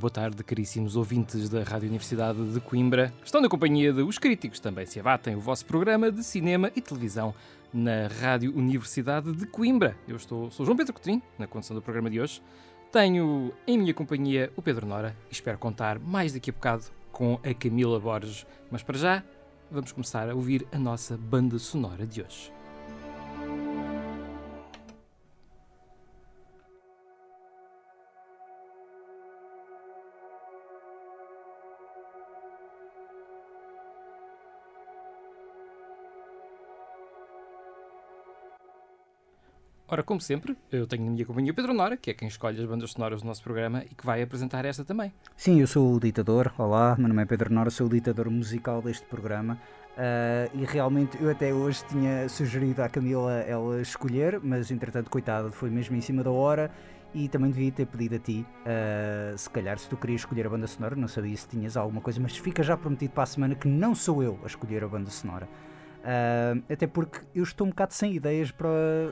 Boa tarde, caríssimos ouvintes da Rádio Universidade de Coimbra. Estão na companhia de Os Críticos, também se abatem, o vosso programa de cinema e televisão na Rádio Universidade de Coimbra. Eu estou, sou João Pedro Coutinho, na condução do programa de hoje. Tenho em minha companhia o Pedro Nora e espero contar mais daqui a bocado com a Camila Borges. Mas para já, vamos começar a ouvir a nossa banda sonora de hoje. Ora, como sempre, eu tenho na minha companhia Pedro Nora, que é quem escolhe as bandas sonoras do nosso programa e que vai apresentar esta também. Sim, eu sou o ditador. Olá, meu nome é Pedro Nora, sou o ditador musical deste programa. Uh, e realmente eu até hoje tinha sugerido à Camila ela escolher, mas entretanto, coitada, foi mesmo em cima da hora e também devia ter pedido a ti, uh, se calhar, se tu querias escolher a banda sonora, não sabia se tinhas alguma coisa, mas fica já prometido para a semana que não sou eu a escolher a banda sonora. Uh, até porque eu estou um bocado sem ideias para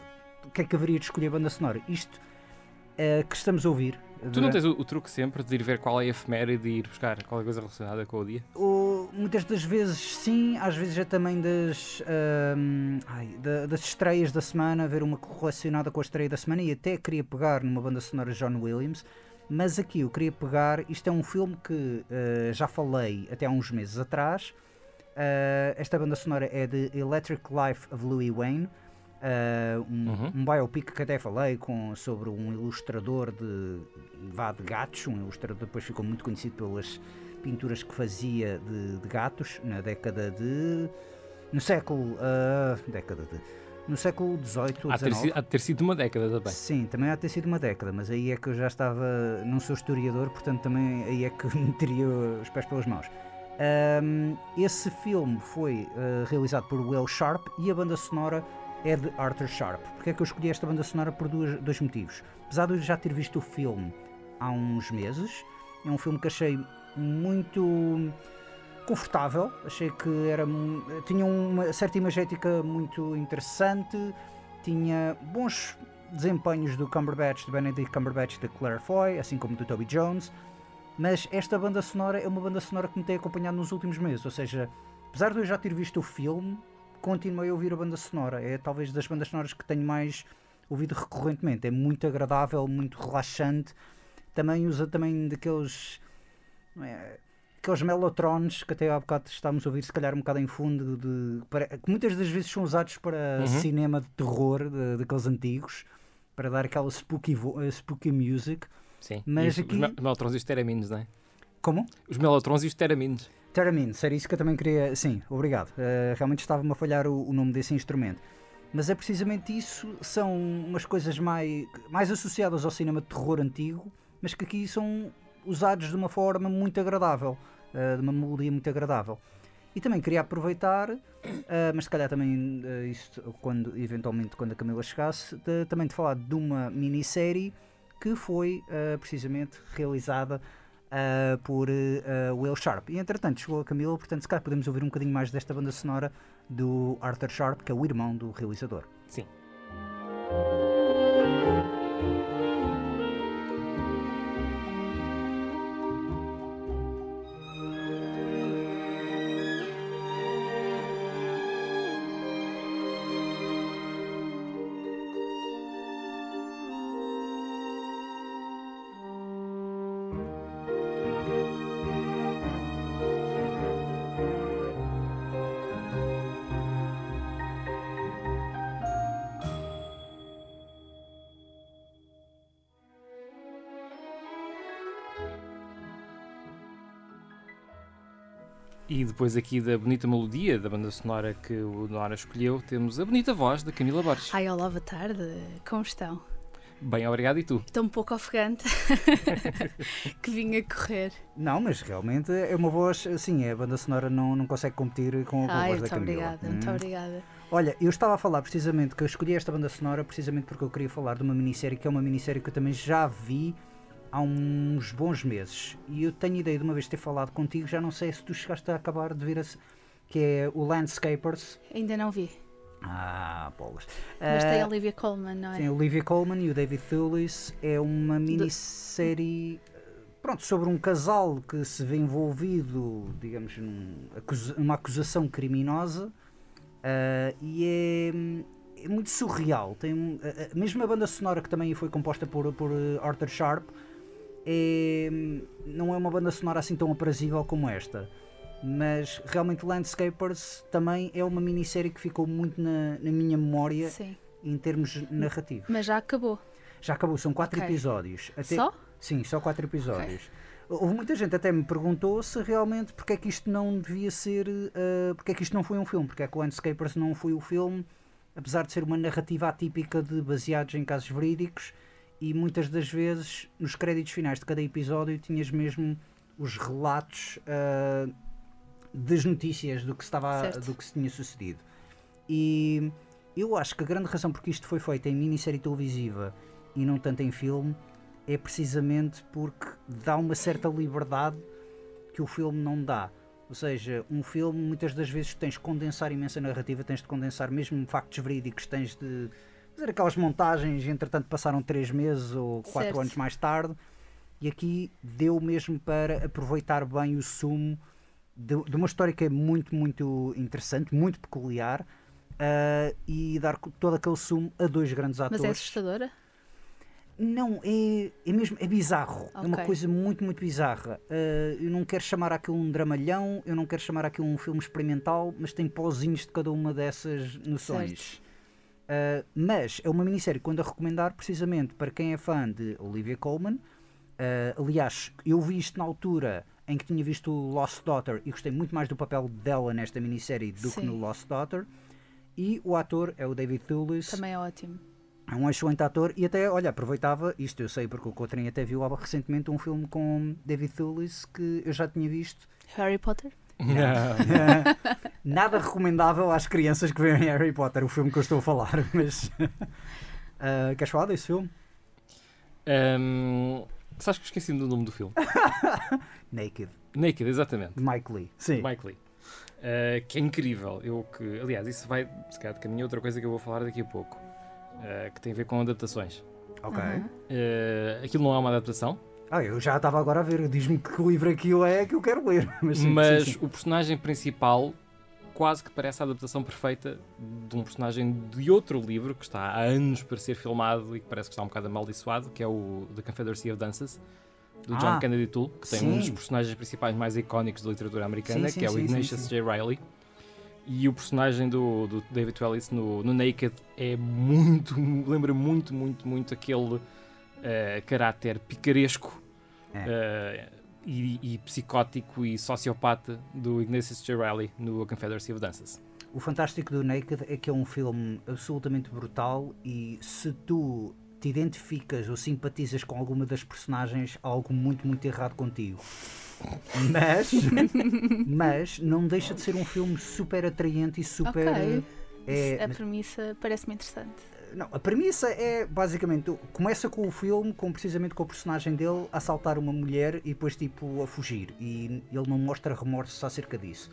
o que é que haveria de escolher a banda sonora. Isto uh, que estamos a ouvir. Tu não tens o, o, truque sempre de ir ver qual é a efeméride e ir buscar qualquer coisa relacionada com o dia? Muitas das vezes sim, às vezes é também das, uh, ai, da, das estreias da semana, ver uma relacionada com a estreia da semana e até queria pegar numa banda sonora de John Williams. Mas aqui eu queria pegar, isto é um filme que uh, já falei até há uns meses atrás. Uh, esta banda sonora é de Electric Life of Louis Wayne. Uh, um, uhum. um biopic que até falei com, sobre um ilustrador de, vá, de gatos, um ilustrador que depois ficou muito conhecido pelas pinturas que fazia de, de gatos na década de. no século. Uh, década de. No século XVIII ou XIX. Há de ter sido uma década também. Sim, também há de ter sido uma década, mas aí é que eu já estava. Não sou historiador, portanto também aí é que meteria os pés pelas mãos. Um, esse filme foi uh, realizado por Will Sharp e a banda sonora é de Arthur Sharp. Porque é que eu escolhi esta banda sonora por dois, motivos? Apesar de eu já ter visto o filme há uns meses, é um filme que achei muito confortável, achei que era, tinha uma certa imagética muito interessante, tinha bons desempenhos do Cumberbatch, de Benedict Cumberbatch de Claire Foy, assim como do Toby Jones, mas esta banda sonora é uma banda sonora que me tem acompanhado nos últimos meses, ou seja, apesar de eu já ter visto o filme, continuei a ouvir a banda sonora. É talvez das bandas sonoras que tenho mais ouvido recorrentemente. É muito agradável, muito relaxante. Também usa também daqueles. É, aqueles melotrones que até há bocado estávamos a ouvir, se calhar um bocado em fundo, de, para, que muitas das vezes são usados para uhum. cinema de terror, de, daqueles antigos, para dar aquela spooky, uh, spooky music. Sim, mas aqui... os melotrons e os teramines, não é? Como? Os melotrons e os teramines. Theremin, era isso que eu também queria. Sim, obrigado. Uh, realmente estava-me a falhar o, o, nome desse instrumento. Mas é precisamente isso, são umas coisas mais, mais associadas ao cinema de terror antigo, mas que aqui são usados de uma forma muito agradável, uh, de uma melodia muito agradável. E também queria aproveitar, uh, mas se calhar também uh, isto, quando, eventualmente quando a Camila chegasse, de, também de falar de uma minissérie que foi precisamente realizada uh, por uh, Will Sharp. E entretanto chegou a Camila, portanto, se calhar podemos ouvir um bocadinho mais desta banda sonora do Arthur Sharp, que é o irmão do realizador. Sim. Depois aqui da bonita melodia da banda sonora que o Nora escolheu, temos a bonita voz da Camila Borges. Ai, olá, boa tarde. Como estão? Bem, obrigado. E tu? Estou um pouco ofegante que vim a correr. Não, mas realmente é uma voz, assim, a banda sonora não, não consegue competir com a Ai, voz da muito Camila. obrigada, muito Hum. obrigada. Olha, eu estava a falar precisamente que eu escolhi esta banda sonora precisamente porque eu queria falar de uma minissérie que é uma minissérie que eu também já vi há uns bons meses. E eu tenho ideia de uma vez ter falado contigo, já não sei se tu chegaste a acabar de ver, a, que é o Landscapers. Ainda não vi. Ah, bolas. Mas Ah, tem a Olivia Colman, não é? Tem a Olivia Colman e o David Thewlis. É uma minissérie eh, pronto, sobre um casal que se vê envolvido, digamos, num acusa- numa acusação criminosa ah, e é, é muito surreal. Tem, um- a- a- mesmo a banda sonora que também foi composta por, por eh, Arthur Sharp é, não é uma banda sonora assim tão aprazível como esta. Mas realmente Landscapers também é uma minissérie que ficou muito na, na minha memória Sim. em termos narrativos. Mas já acabou. Já acabou, são quatro Ok. episódios. Até- Só? Sim, só quatro episódios. Houve muita gente até me perguntou se realmente porque é que isto não devia ser, eh, porque é que isto não foi um filme, porque é que o Landscapers não foi o filme, apesar de ser uma narrativa atípica de baseados em casos verídicos e muitas das vezes nos créditos finais de cada episódio tinhas mesmo os relatos eh, das notícias do que, estava, Certo. do que se tinha sucedido. E eu acho que a grande razão porque isto foi feito em minissérie televisiva e não tanto em filme é precisamente porque dá uma certa liberdade que o filme não dá. Ou seja, um filme muitas das vezes tens de condensar imensa narrativa, tens de condensar mesmo factos verídicos, tens de fazer aquelas montagens, entretanto passaram três meses ou quatro Certo. anos mais tarde, e aqui deu mesmo para aproveitar bem o sumo de, de uma história que é muito, muito interessante, muito peculiar, ah, e dar todo aquele sumo a dois grandes atores. Mas é assustadora? Não, é, é mesmo, é bizarro. É uma coisa muito, muito bizarra. Uh, eu não quero chamar aquilo um dramalhão, eu não quero chamar aquilo um filme experimental, mas tem pozinhos de cada uma dessas noções. Uh, mas é uma minissérie que ando a recomendar precisamente para quem é fã de Olivia Colman. Uh, aliás, eu vi isto na altura em que tinha visto o Lost Daughter e gostei muito mais do papel dela nesta minissérie do que Sim. no Lost Daughter. E o ator é o David Thewlis. Também é ótimo. É um excelente ator e até, olha, aproveitava, isto eu sei porque o Cotrim até viu recentemente um filme com David Thewlis que eu já tinha visto. Harry Potter? Nada recomendável às crianças que veem Harry Potter, o filme que eu estou a falar, mas... Ah, queres falar desse filme? Ahm, sabes que esqueci-me do nome do filme? Naked, Naked, exatamente. Mike Lee. Sim. Mike Lee. Uh, que é incrível. Eu que, aliás, isso vai se calhar de caminho outra coisa que eu vou falar daqui a pouco, uh, que tem a ver com adaptações. Ok. Aham. Uh, aquilo não é uma adaptação, Ah, eu já estava agora a ver, diz-me que livro aquilo é que eu quero ler. Mas, sim, mas sim, sim. o personagem principal quase que parece a adaptação perfeita de um personagem de outro livro que está há anos para ser filmado e que parece que está um bocado amaldiçoado, que é o The Confederacy of Dances, do John Ah, Kennedy Toole, que tem um dos personagens principais mais icónicos da literatura americana, que é o Ignatius. J. Riley. E o personagem do, do David Twellis no, no Naked é muito, lembra muito, muito, muito aquele eh, caráter picaresco É. eh, e, e psicótico e sociopata do Ignatius J. Riley no A Confederacy of Dances. O fantástico do Naked é que é um filme absolutamente brutal e se tu te identificas ou simpatizas com alguma das personagens, há algo muito, muito errado contigo. Mas, mas não deixa de ser um filme super atraente e super. Ok. É, a mas- premissa parece-me interessante. Não, a premissa é basicamente começa com o filme com precisamente com o personagem dele a assaltar uma mulher e depois tipo a fugir e ele não mostra remorsos acerca disso.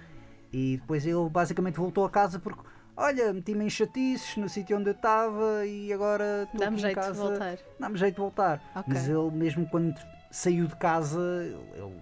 E depois ele basicamente voltou a casa porque olha, meti-me em chatices no sítio onde eu estava e agora estou Dá-me jeito casa. de voltar. Dá-me jeito de voltar. Mas ele mesmo quando saiu de casa, ele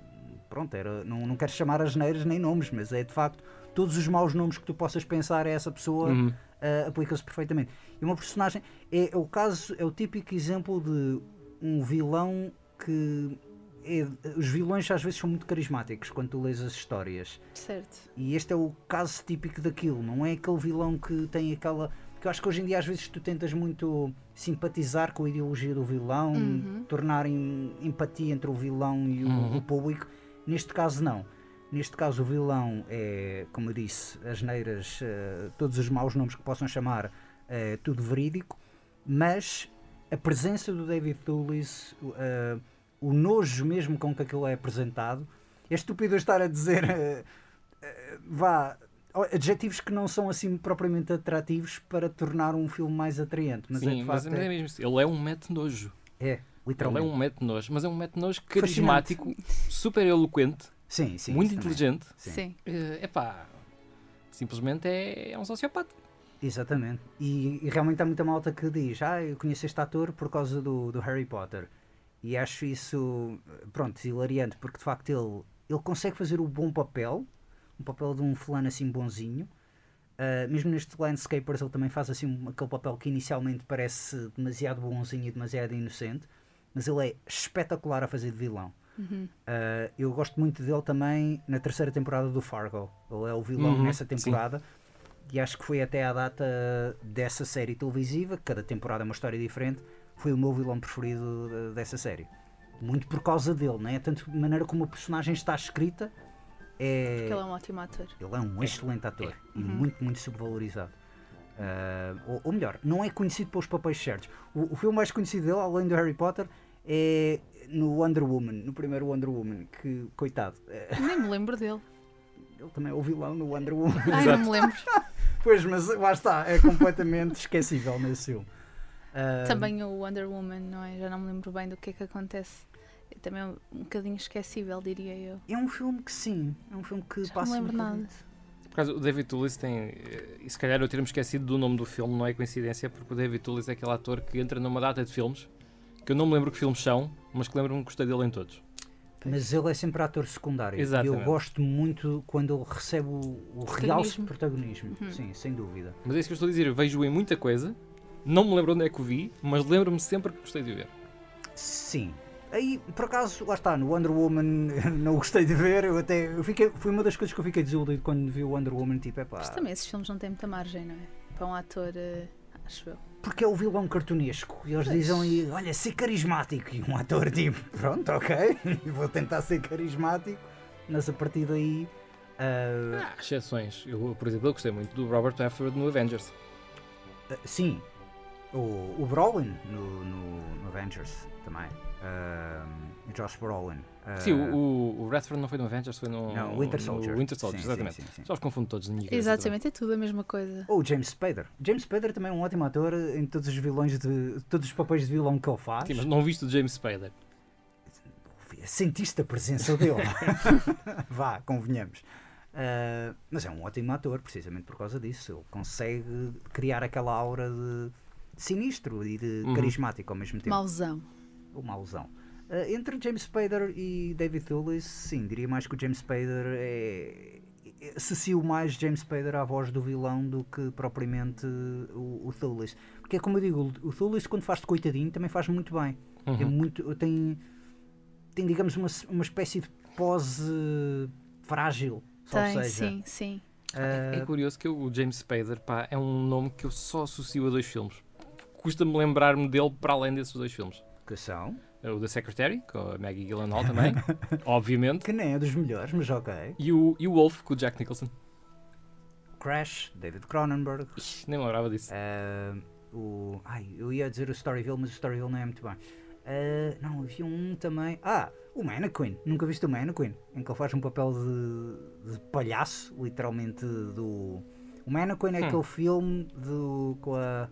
pronto, era, não, não quero chamar as neiras nem nomes, mas é de facto todos os maus nomes que tu possas pensar a essa pessoa Uhum. Uh, aplica-se perfeitamente. E uma personagem é, é o caso, é o típico exemplo de um vilão que é- os vilões às vezes são muito carismáticos quando tu lês as histórias. Certo. E este é o caso típico daquilo, não é aquele vilão que tem aquela. Porque eu acho que hoje em dia às vezes tu tentas muito simpatizar com a ideologia do vilão, Uhum. tornar em- empatia entre o vilão e o, Uhum. o público. Neste caso não. Neste caso, o vilão é, como eu disse, as neiras, eh, todos os maus nomes que possam chamar, é tudo verídico, mas a presença do David Thewlis, o- eh, o nojo mesmo com que aquilo é apresentado, é estúpido eu estar a dizer, vá, adjetivos que não são assim propriamente atrativos para tornar um filme mais atraente, mas é Sim, de mas é é, mesmo isso. Ele é um mete nojo. é, Ele é literalmente. um mete nojo, mas é um mete nojo Fascinante. carismático, super eloquente, Sim, sim. muito isso também. inteligente. Sim. Sim. É epá, simplesmente é, é um sociopata. Exatamente. E, e realmente há muita malta que diz: Ah, eu conheço este ator por causa do, do Harry Potter. E acho isso, pronto, hilariante, porque de facto ele, ele consegue fazer o bom papel, um papel de um fulano assim bonzinho. Ah, mesmo neste Landscapers ele também faz assim um- aquele papel que inicialmente parece demasiado bonzinho e demasiado inocente, mas ele é espetacular a fazer de vilão. Uhum. Uh, eu gosto muito dele também na terceira temporada do Fargo. Ele é o vilão Uhum, nessa sim. temporada. E acho que foi até à data dessa série televisiva, cada temporada é uma história diferente, foi o meu vilão preferido de- dessa série. Muito por causa dele, não é? Tanto de maneira como a personagem está escrita, é... Porque ele é um ótimo ator. Ele é um excelente ator e Uhum. muito, muito subvalorizado. Ah, ou, ou melhor, não é conhecido pelos papéis certos. O, o filme mais conhecido dele, além do Harry Potter, é no Wonder Woman, no primeiro Wonder Woman, que, coitado, eh, Nem me lembro dele. ele também é o vilão no Wonder Woman. Ai, não me lembro. pois, mas lá está, é completamente esquecível nesse filme. Ah, Também o Wonder Woman, não é? Já não me lembro bem do que é que acontece. É também um bocadinho esquecível, diria eu. É um filme que sim, é um filme que Já não passa. lembro um nada. Por causa, o David Toulis tem. eh, E se calhar eu ter-me esquecido do nome do filme, não é coincidência, porque o David Toulis é aquele ator que entra numa data de filmes que eu não me lembro que filmes são, mas que lembro-me que gostei dele em todos. Mas ele é sempre ator secundário. E eu Exatamente. gosto muito quando ele recebe o, o realce Protagonismo. protagonismo. Uhum. Sim, sem dúvida. Mas é isso que eu estou a dizer, eu vejo-o em muita coisa, não me lembro onde é que o vi, mas lembro-me sempre que gostei de o ver. Sim. Aí, por acaso, lá está, no Wonder Woman não gostei de ver. Eu até, eu fiquei, foi uma das coisas que eu fiquei desiludido quando vi o Wonder Woman. Tipo, é pá. Mas também esses filmes não têm muita margem, não é? Para um ator, eh, acho eu. Porque é o vilão cartunesco. E eles dizem olha, ser carismático. E um ator, tipo, pronto, ok, vou tentar ser carismático. Mas a partir daí. ah, Há exceções. Eu, por exemplo, eu gostei muito do Robert Redford no Avengers. ah, sim, o, o Brolin no, no, no Avengers também. Ah, Josh Brolin. Ah, Sim, o, o, o Redford não foi no Avengers, foi no, Não, Winter no Soldier. Winter Soldier, Sim, exatamente. sim, sim, sim. Só os confundo todos na minha cabeça Exatamente, é tudo a mesma coisa. Ou o James Spader. James Spader também é um ótimo ator em todos os vilões de todos os papéis de vilão que ele faz. Sim, mas não viste o James Spader. Sentiste a presença dele. Vá, convenhamos. Ah, mas é um ótimo ator, precisamente por causa disso. Ele consegue criar aquela aura de sinistro e de Uhum. carismático ao mesmo tempo. Mauzão. O mauzão. Ah, entre James Spader e David Thewlis, sim, diria mais que o James Spader é. Associo mais James Spader à voz do vilão do que propriamente o, o Thewlis. Porque é como eu digo, o Thewlis, quando faz de coitadinho, também faz muito bem. É Uhum. muito, tem, tem, digamos, uma, uma espécie de pose frágil. Só Tem, seja, sim, sim. É ah, curioso que o James Spader pá, é um nome que eu só associo a dois filmes. Custa-me lembrar-me dele para além desses dois filmes. Que são, O The Secretary, com a Maggie Gyllenhaal também, obviamente. que nem é dos melhores, mas ok. E o, e o Wolf, com o Jack Nicholson. Crash, David Cronenberg, Ixi, nem lembrava disso. Ah, o, ai, eu ia dizer o Storyville, mas o Storyville não é muito bem. Ah, não, havia um também. Ah, o Mannequin. Nunca viste o Mannequin? Em que ele faz um papel de, de palhaço, literalmente do. O Mannequin é Hum. aquele filme do, com a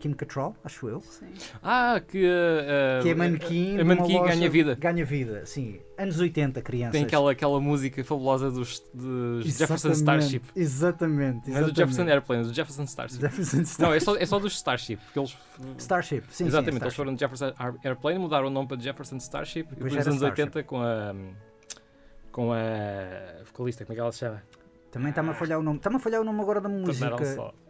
Kim Cattrall, acho eu. sim. Ah, que, uh, Que é manequim. A numa manequim loja- ganha vida. Ganha vida, sim. Anos 80, crianças. Tem aquela, aquela música fabulosa dos, dos Jefferson Exatamente, Starship. Exatamente. Não é do exatamente. Jefferson Airplane, é do Jefferson Starship. Jefferson Star- Não, é só, é só dos Starship. Porque eles, Starship, sim, exatamente, sim, eles foram de Jefferson Airplane, mudaram o nome para Jefferson Starship e Depois depois nos anos 80 com a. com a vocalista, como é que ela se chama? Também está-me a falhar o nome. Está-me a falhar o nome agora da música.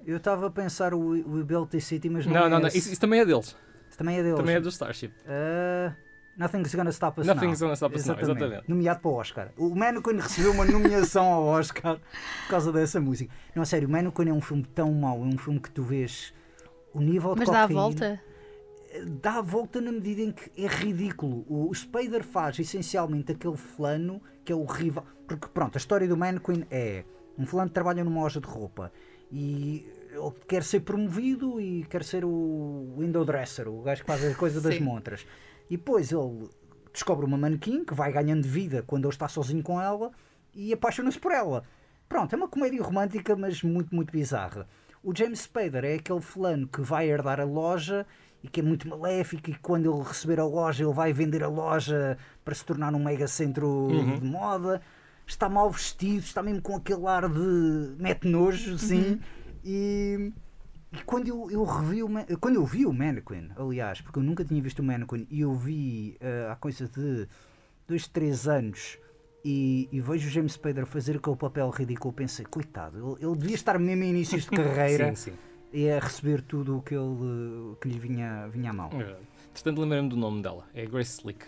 Eu estava a pensar o, o Ability City, mas não, Não, é não, não, isso, isso também é deles. Isso também é deles. Também é do Starship. Ah, Nothing's Gonna Stop Us Nothing's Now. Gonna Stop Us Now, exatamente. Nomeado para o Oscar. O Mannequin recebeu uma nomeação ao Oscar por causa dessa música. Não, a sério, o Mannequin é um filme tão mau. É um filme que tu vês o nível de Mas dá a cocaína- volta? dá a volta na medida em que é ridículo. O Spader faz essencialmente aquele flano que é o rival. Porque pronto, a história do Mannequin é um fulano que trabalha numa loja de roupa e ele quer ser promovido e quer ser o window dresser, o gajo que faz a coisa das montras. E depois ele descobre uma manequim que vai ganhando vida quando ele está sozinho com ela e apaixona-se por ela. Pronto, é uma comédia romântica, mas muito, muito bizarra. O James Spader é aquele fulano que vai herdar a loja e que é muito maléfico e quando ele receber a loja ele vai vender a loja para se tornar um mega centro de moda. Está mal vestido, está mesmo com aquele ar de mete nojo, sim. E, e quando eu, eu revi o Man- quando eu vi o Mannequin, aliás, porque eu nunca tinha visto o Mannequin e eu vi eh, há coisa de dois, três anos e, e vejo o James Spader fazer aquele papel ridículo, pensei, coitado, ele, ele devia estar mesmo em inícios de carreira Sim, sim. e a receber tudo o que, ele, que lhe vinha, vinha à mão. É. Portanto, lembrei-me do nome dela. É Grace Slick.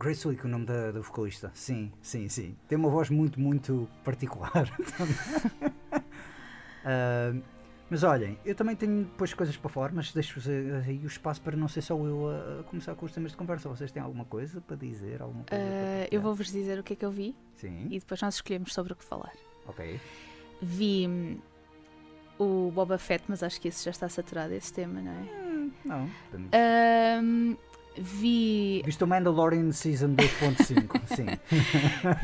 Grace Slick, o nome da, da vocalista. Sim, sim, sim. Tem uma voz muito, muito particular. Ah, mas olhem, eu também tenho depois coisas para fora, mas deixo-vos aí o espaço para não ser só eu a, a começar com os temas de conversa. Vocês têm alguma coisa para dizer? Alguma coisa para Ah, eu vou-vos dizer o que é que eu vi Sim, e depois nós escolhemos sobre o que falar. ok. Vi hum, o Boba Fett, mas acho que esse já está saturado, esse tema, não é? Hum, não, podemos- Ahm, vi Visto o Mandalorian Season 2.5, sim.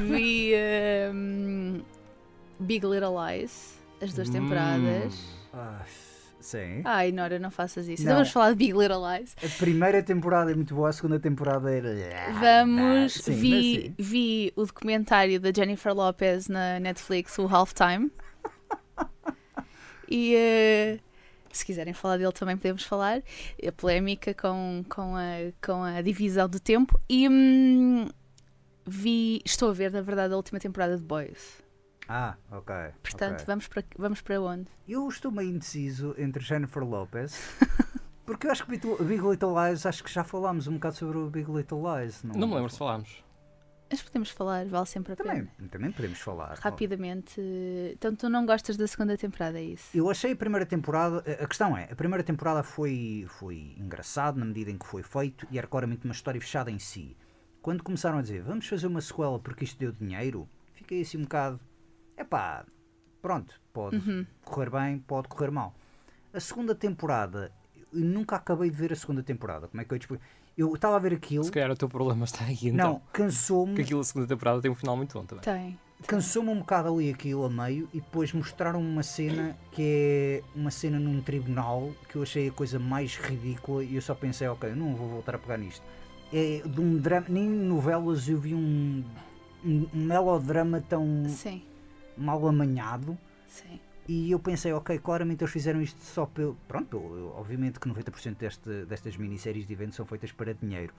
vi ahm, Big Little Lies, as duas temporadas. Hum. Ah, sim. Ai, Nora, não faças isso. Não. Vamos falar de Big Little Lies. A primeira temporada é muito boa, a segunda temporada era. Vamos, Sim, mas vi, sim. vi o documentário da Jennifer Lopez na Netflix, o Halftime. E eh, se quiserem falar dele também podemos falar. A polémica com, com, a, com a divisão do tempo. E hum, vi, estou a ver, na verdade, a última temporada de Boys. Ah, ok. Portanto, ok. vamos, para, vamos para onde? Eu estou meio indeciso entre Jennifer Lopez. Porque eu acho que Big Big Little Lies, acho que já falámos um bocado sobre o Big Little Lies. Não, Não me lembro se falámos. Mas podemos falar, vale sempre a Também, pena. também podemos falar. Rapidamente. Então, tu não gostas da segunda temporada, é isso? Eu achei a primeira temporada. A questão é, a primeira temporada foi, foi engraçado na medida em que foi feito e era claramente uma história fechada em si. Quando começaram a dizer vamos fazer uma sequela porque isto deu dinheiro, fiquei assim um bocado. Epá, pronto, pode Uhum. correr bem, pode correr mal. A segunda temporada, eu nunca acabei de ver a segunda temporada. Como é que eu te explico? Eu estava a ver aquilo. Se calhar o teu problema está aí então. Não, cansou-me. Porque aquilo, a segunda temporada, tem um final muito bom também. Tem. Cansou-me um bocado ali aquilo a meio e depois mostraram uma cena que é uma cena num tribunal que eu achei a coisa mais ridícula e eu só pensei, ok, eu não vou voltar a pegar nisto. É de um drama, nem em novelas eu vi um, um melodrama tão Sim, mal amanhado sim. E eu pensei, ok, claramente eles fizeram isto só pelo. Pronto, pelo- obviamente que 90% deste, destas minisséries de eventos são feitas para dinheiro.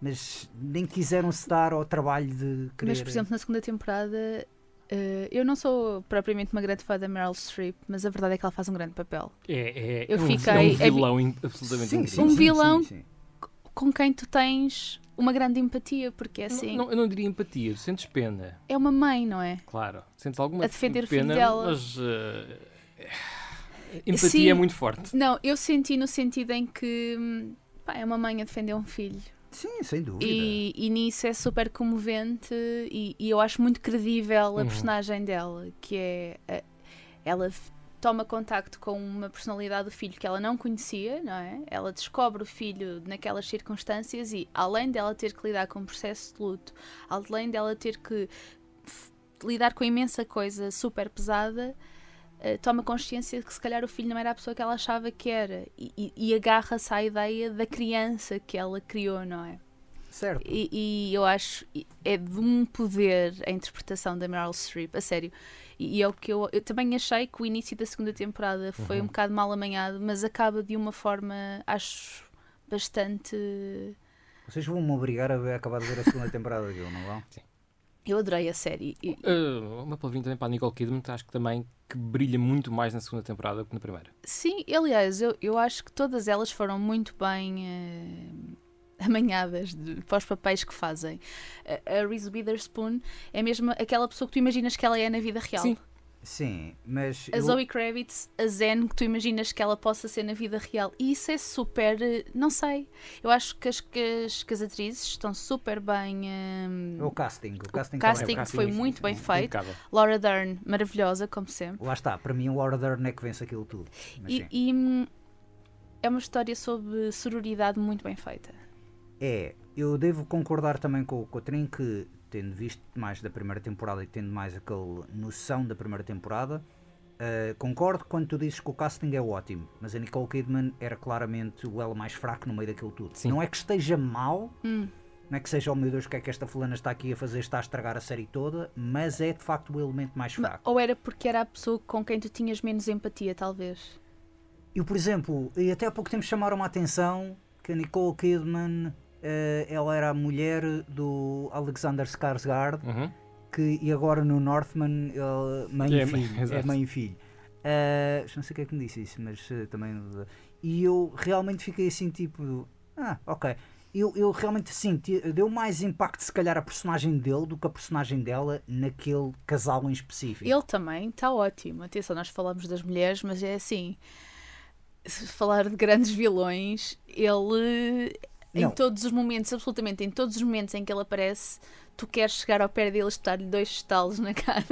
Mas nem quiseram se dar ao trabalho de querer. Mas, por exemplo, na segunda temporada, eh, eu não sou propriamente uma grande fã da Meryl Streep, mas a verdade é que ela faz um grande papel. É, é, Eu é um, fiquei- é um vi- vilão absolutamente Sim, incrível. Um sim, vilão sim, sim. Com quem tu tens uma grande empatia, porque é Não- assim, não- eu não diria empatia, sentes pena, é uma mãe, não é? claro. Sentes alguma A defender o filho pena, dela. mas eh, empatia Sim. é muito forte. Não, eu senti no sentido em que hum, pá, é uma mãe a defender um filho. Sim, sem dúvida. E, e nisso é super comovente e, e eu acho muito credível a Uhum. personagem dela, que é a- ela f- toma contacto com uma personalidade do filho que ela não conhecia, não é? Ela descobre o filho naquelas circunstâncias e além dela ter que lidar com um processo de luto, além dela ter que lidar com imensa coisa super pesada, eh, toma consciência de que se calhar o filho não era a pessoa que ela achava que era e, e- e agarra-se à ideia da criança que ela criou, não é? Certo. E, e eu acho é de um poder a interpretação da Meryl Streep, a sério. E, e é o que eu, eu também achei que o início da segunda temporada foi um bocado mal amanhado, mas acaba de uma forma, acho, bastante. Vocês vão-me obrigar a ver- acabar de ver a segunda temporada daquilo, não vão? Eu adorei a série. E- Uh, uma palavrinha também para a Nicole Kidman, acho que também que brilha muito mais na segunda temporada do que na primeira. Sim, aliás, eu, eu acho que todas elas foram muito bem eh, amanhadas de, para os papéis que fazem. A, a Reese Witherspoon é mesmo aquela pessoa que tu imaginas que ela é na vida real. Sim. Sim, mas. A eu- Zoe Kravitz, a Zen que tu imaginas que ela possa ser na vida real. E isso é super. eh, Não sei. Eu acho que as, que as, que as atrizes estão super bem. hum, O casting. O casting, casting também. foi muito bem feito. Impecável. Laura Dern, maravilhosa, como sempre. Lá está, para mim o Laura Dern é que vence aquilo tudo. Mas E, sim. e, hum, é uma história sobre sororidade muito bem feita. É, eu devo concordar também com, com o Trin que, tendo visto mais da primeira temporada e tendo mais aquela noção da primeira temporada, eh, concordo quando tu dizes que o casting é ótimo, mas a Nicole Kidman era claramente o elo mais fraco no meio daquilo tudo. Sim. Não é que esteja mal, Hum. não é que seja, oh meu Deus, o que é que esta fulana está aqui a fazer, está a estragar a série toda, mas é de facto o elemento mais Ma- fraco. Ou era porque era a pessoa com quem tu tinhas menos empatia, talvez. Eu, por exemplo, e até há pouco tempo chamaram a atenção que a Nicole Kidman, ela era a mulher do Alexander Skarsgård, Uhum. que, e agora no Northman, ele- mãe É e mãe, filho. É mãe e filho. Eh, não sei quem é que me disse isso, mas eh, também. E eu realmente fiquei assim, tipo. Ah, ok. Eu, eu realmente senti, deu mais impacto, se calhar, a personagem dele do que a personagem dela naquele casal em específico. Ele também está ótimo. Atenção, nós falamos das mulheres, mas é assim. Se falar de grandes vilões, ele. Em Não. todos os momentos, absolutamente em todos os momentos em que ele aparece, tu queres chegar ao pé dele e dar-lhe dois estalos na cara.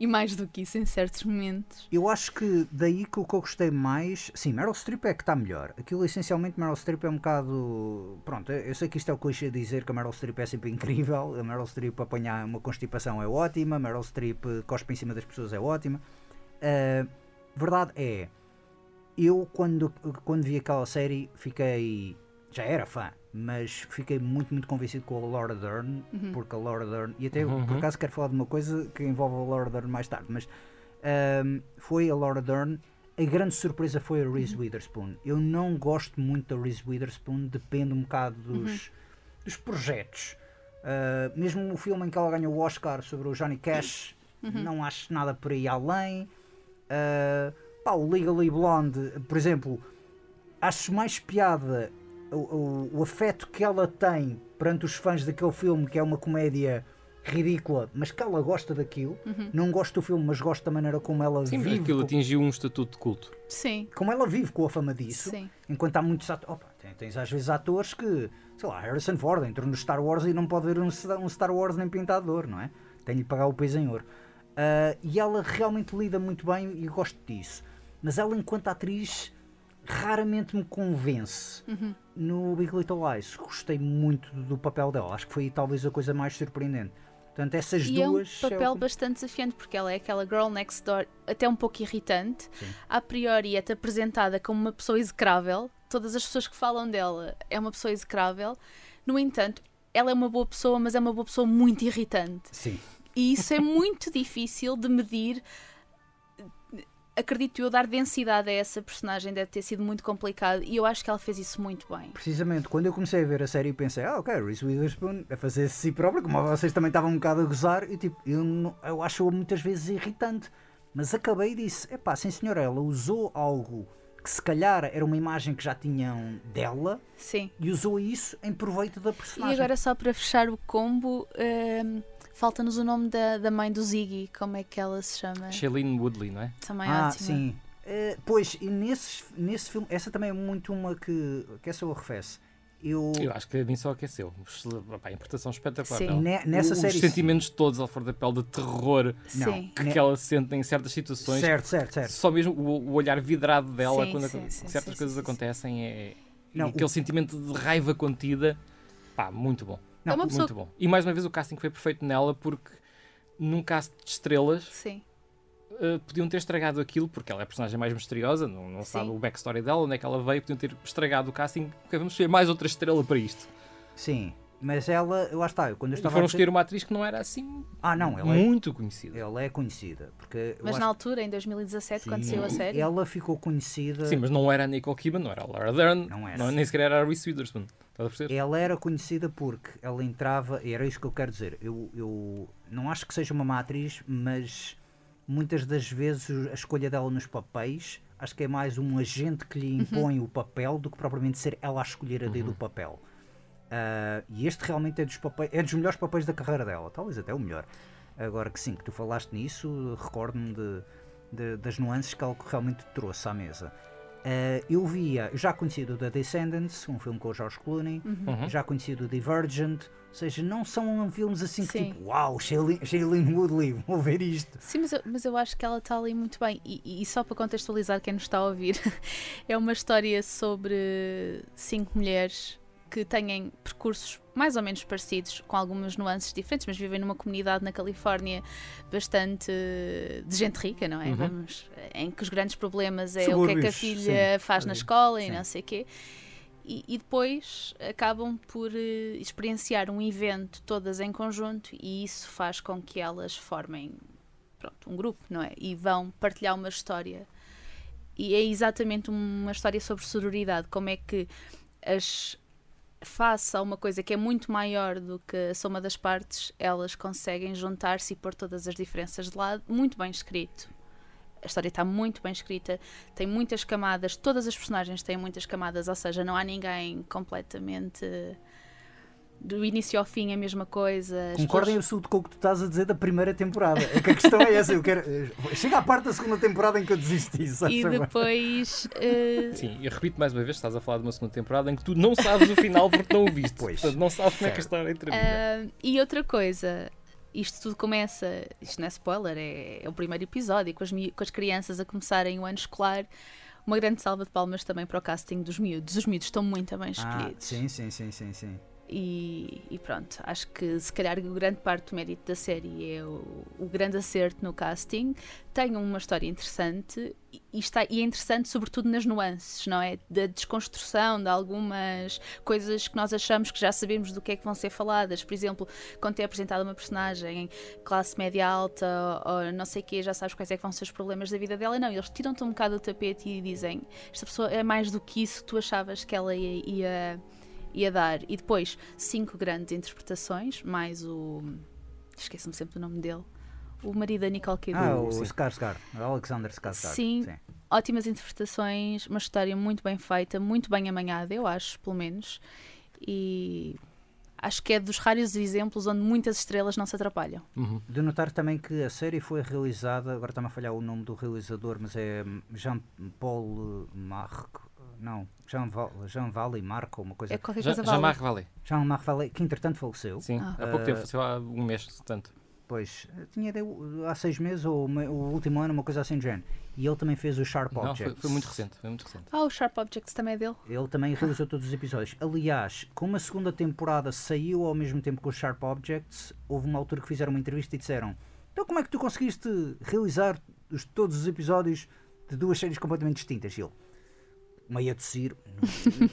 e mais do que isso, em certos momentos. Eu acho que daí que o que eu gostei mais. Sim, Meryl Streep é que está melhor. Aquilo essencialmente Meryl Streep é um bocado. Pronto, eu sei que isto é o clichê de dizer que a Meryl Streep é sempre incrível. A Meryl Streep apanhar uma constipação é ótima. A Meryl Streep cospe em cima das pessoas é ótima. Ah, verdade é. Eu, quando, quando vi aquela série, fiquei. Já era fã, mas fiquei muito, muito convencido com a Laura Dern, porque a Laura Dern. E até Uhum. por acaso quero falar de uma coisa que envolve a Laura Dern mais tarde, mas ahm, foi a Laura Dern. A grande surpresa foi a Reese Witherspoon. Eu não gosto muito da Reese Witherspoon, depende um bocado dos, dos projetos. Ah, mesmo o filme em que ela ganhou o Oscar sobre o Johnny Cash, não acho nada por aí além. Ah, pá, o Legally Blonde, por exemplo, acho mais piada o, o, o afeto que ela tem perante os fãs daquele filme, que é uma comédia ridícula, mas que ela gosta daquilo. Não gosto do filme, mas gosto da maneira como ela Sim, vive. aquilo com- atingiu um estatuto de culto. Sim, como ela vive com a fama disso, Sim. enquanto há muitos atores. Opa, tem- tens às vezes atores que, sei lá, Harrison Ford entrou no Star Wars e não pode ver um, um Star Wars nem pintador, não é? Tem-lhe pagar o peso em ouro. Ah, e ela realmente lida muito bem e eu gosto disso. Mas ela, enquanto atriz, raramente me convence. No Big Little Lies, gostei muito do papel dela. Acho que foi talvez a coisa mais surpreendente. Portanto, essas E duas. é um papel o que- bastante desafiante porque ela é aquela girl next door, até um pouco irritante. A priori é-te apresentada como uma pessoa execrável. Todas as pessoas que falam dela é uma pessoa execrável. No entanto, ela é uma boa pessoa, mas é uma boa pessoa muito irritante. Sim. E isso é muito difícil de medir. Acredito eu, dar densidade a essa personagem deve ter sido muito complicado e eu acho que ela fez isso muito bem. Precisamente, quando eu comecei a ver a série, pensei, ah, ok, Reese Witherspoon a fazer si própria, como vocês também estavam um bocado a gozar, e tipo, eu, não- eu acho-a muitas vezes irritante. Mas acabei e disse, epá, sim senhora, ela usou algo que se calhar era uma imagem que já tinham dela Sim. e usou isso em proveito da E personagem. agora, só para fechar o combo, hum, falta-nos o nome da, da mãe do Ziggy. Como é que ela se chama? Shailene Woodley, não é? Também ah, ótima. sim. Eh, pois, e nesse, nesse filme, essa também é muito uma que, que essa eu arrefeço. Eu, Eu acho que a mim só aqueceu. Pá, a interpretação espetacular Sim. ne- nessa Os série. sim. sentimentos todos ao flor da pele de terror Não. Sim. que, Ne- que ela sente em certas situações. Certo, certo, certo. Só mesmo o, o olhar vidrado dela Sim, quando sim, sim, certas sim, coisas sim, sim. acontecem é. Não, e aquele o- sentimento de raiva contida, pá, muito bom. Não, É uma pessoa Muito bom. E mais uma vez o casting foi perfeito nela porque num cast de estrelas Sim. uh, podiam ter estragado aquilo, porque ela é a personagem mais misteriosa, não, não sabe o backstory dela, onde é que ela veio, podiam ter estragado o casting, porque vamos ter mais outra estrela para isto. Sim, mas ela, lá está, eu quando eu E estava foram a dizer- escolher uma atriz que não era assim Ah, não, ela é, muito conhecida. ela é conhecida. Porque Mas acho na altura, em 2017, quando saiu a série. Ela ficou conhecida. Sim, mas não era a Nicole Kidman, não era a Laura Dern, Não era. nem sequer era a Reese Witherspoon. Ela era conhecida porque ela entrava, e era isso que eu quero dizer. Eu, eu não acho que seja uma má atriz, mas muitas das vezes a escolha dela nos papéis acho que é mais um agente que lhe impõe o papel do que propriamente ser ela a escolher a dedo Uhum. o papel. Ah, e este realmente é dos, papéis, é dos melhores papéis da carreira dela, talvez até o melhor. Agora que sim, que tu falaste nisso, recordo-me de, de- das nuances que algo realmente trouxe à mesa. Eh, eu via, já conhecido The Descendants, um filme com o George Clooney, Uhum. já conhecido Divergent, ou seja, não são filmes assim que Sim. tipo, uau, Shailene Woodley, vou ver isto. Sim, mas eu, mas eu acho que ela está ali muito bem. E, e só para contextualizar quem nos está a ouvir, é uma história sobre cinco mulheres que têm percursos mais ou menos parecidos, com algumas nuances diferentes, mas vivem numa comunidade na Califórnia bastante de gente rica, não é? Uhum. Vamos, em que os grandes problemas é o que é que a Subúrbios, filha sim, faz na escola e sim. não sei o quê. E, e depois acabam por eh, experienciar um evento todas em conjunto e isso faz com que elas formem pronto, um grupo, não é? E vão partilhar uma história. E é exatamente uma história sobre sororidade, como é que as face a uma coisa que é muito maior do que a soma das partes, elas conseguem juntar-se e pôr todas as diferenças de lado, muito bem escrito. A história está muito bem escrita, tem muitas camadas, todas as personagens têm muitas camadas, ou seja, não há ninguém completamente do início ao fim a mesma coisa. As Concordo em pessoas- absoluto com o que tu estás a dizer da primeira temporada. É que a questão é essa, eu quero. Chega à parte da segunda temporada em que eu desisti, E depois eh, Sim, eu repito mais uma vez, estás a falar de uma segunda temporada em que tu não sabes o final porque não o viste. Pois. Portanto, não sabes como é que a história termina. Ah, e outra coisa, isto tudo começa, isto não é spoiler, é, é o primeiro episódio, com as, com as crianças a começarem o ano escolar. Uma grande salva de palmas também para o casting dos miúdos. Os miúdos estão muito bem Ah, escolhidos. sim, sim, sim, sim, sim. E, e pronto, acho que se calhar grande parte do mérito da série é o, o grande acerto no casting. Tem uma história interessante e, está, e é interessante sobretudo nas nuances, não é? Da desconstrução de algumas coisas que nós achamos que já sabemos do que é que vão ser faladas. Por exemplo, quando é apresentada uma personagem em classe média alta ou não sei o quê, já sabes quais é que vão ser os problemas da vida dela. Não, eles tiram-te um bocado do tapete e dizem esta pessoa é mais do que isso que tu achavas que ela ia- ia ia dar. E depois, cinco grandes interpretações, mais o. Esqueço-me sempre do nome dele. O marido da Nicole Kidman. Ah, o sim. Skarsgård, Alexander Skarsgård. Sim. Ótimas interpretações, uma história muito bem feita, muito bem amanhada, eu acho, pelo menos. E acho que é dos raros exemplos onde muitas estrelas não se atrapalham. Uhum. De notar também que a série foi realizada, agora está-me a falhar o nome do realizador, mas é Jean-Paul Marc. Não, Jean, Val, Jean Valley Marco, uma coisa. É qualquer coisa já vale. Marco Valley. Jean-Marc Valley, que entretanto faleceu. Sim, Ah. há pouco tempo, Ah. foi há um mês, tanto. Pois, tinha há seis meses ou me- o último ano, uma coisa assim do género. E ele também fez o Sharp Não, foi, Objects. foi muito recente, foi muito recente. Ah, o Sharp Objects também é dele. Ele também realizou todos os episódios. Aliás, como a segunda temporada saiu ao mesmo tempo que o Sharp Objects, houve uma altura que fizeram uma entrevista e disseram: Então, como é que tu conseguiste realizar os- todos os episódios de duas séries completamente distintas? E ele, meio a tossir,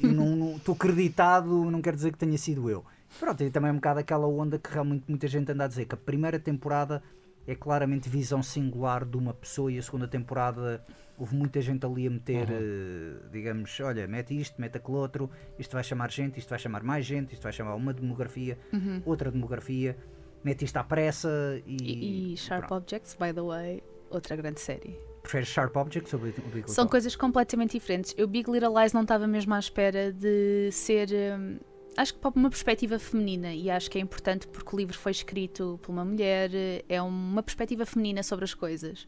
"Eu não- não- estou acreditado, não quer dizer que tenha sido eu. Pronto, e também é um bocado aquela onda que realmente muita gente anda a dizer: que a primeira temporada é claramente visão singular de uma pessoa e a segunda temporada houve muita gente ali a meter, eh, digamos, olha, mete isto, mete aquele outro, isto vai chamar gente, isto vai chamar mais gente, isto vai chamar uma demografia, outra demografia, mete isto à pressa e. E, e Sharp pronto. Objects, by the way, outra grande série. Preferes Sharp Objects ou Big Little São coisas completamente diferentes. Eu Big Little Lies não estava mesmo à espera de ser. hum, acho que para uma perspectiva feminina, e acho que é importante porque o livro foi escrito por uma mulher, eh, é uma perspectiva feminina sobre as coisas.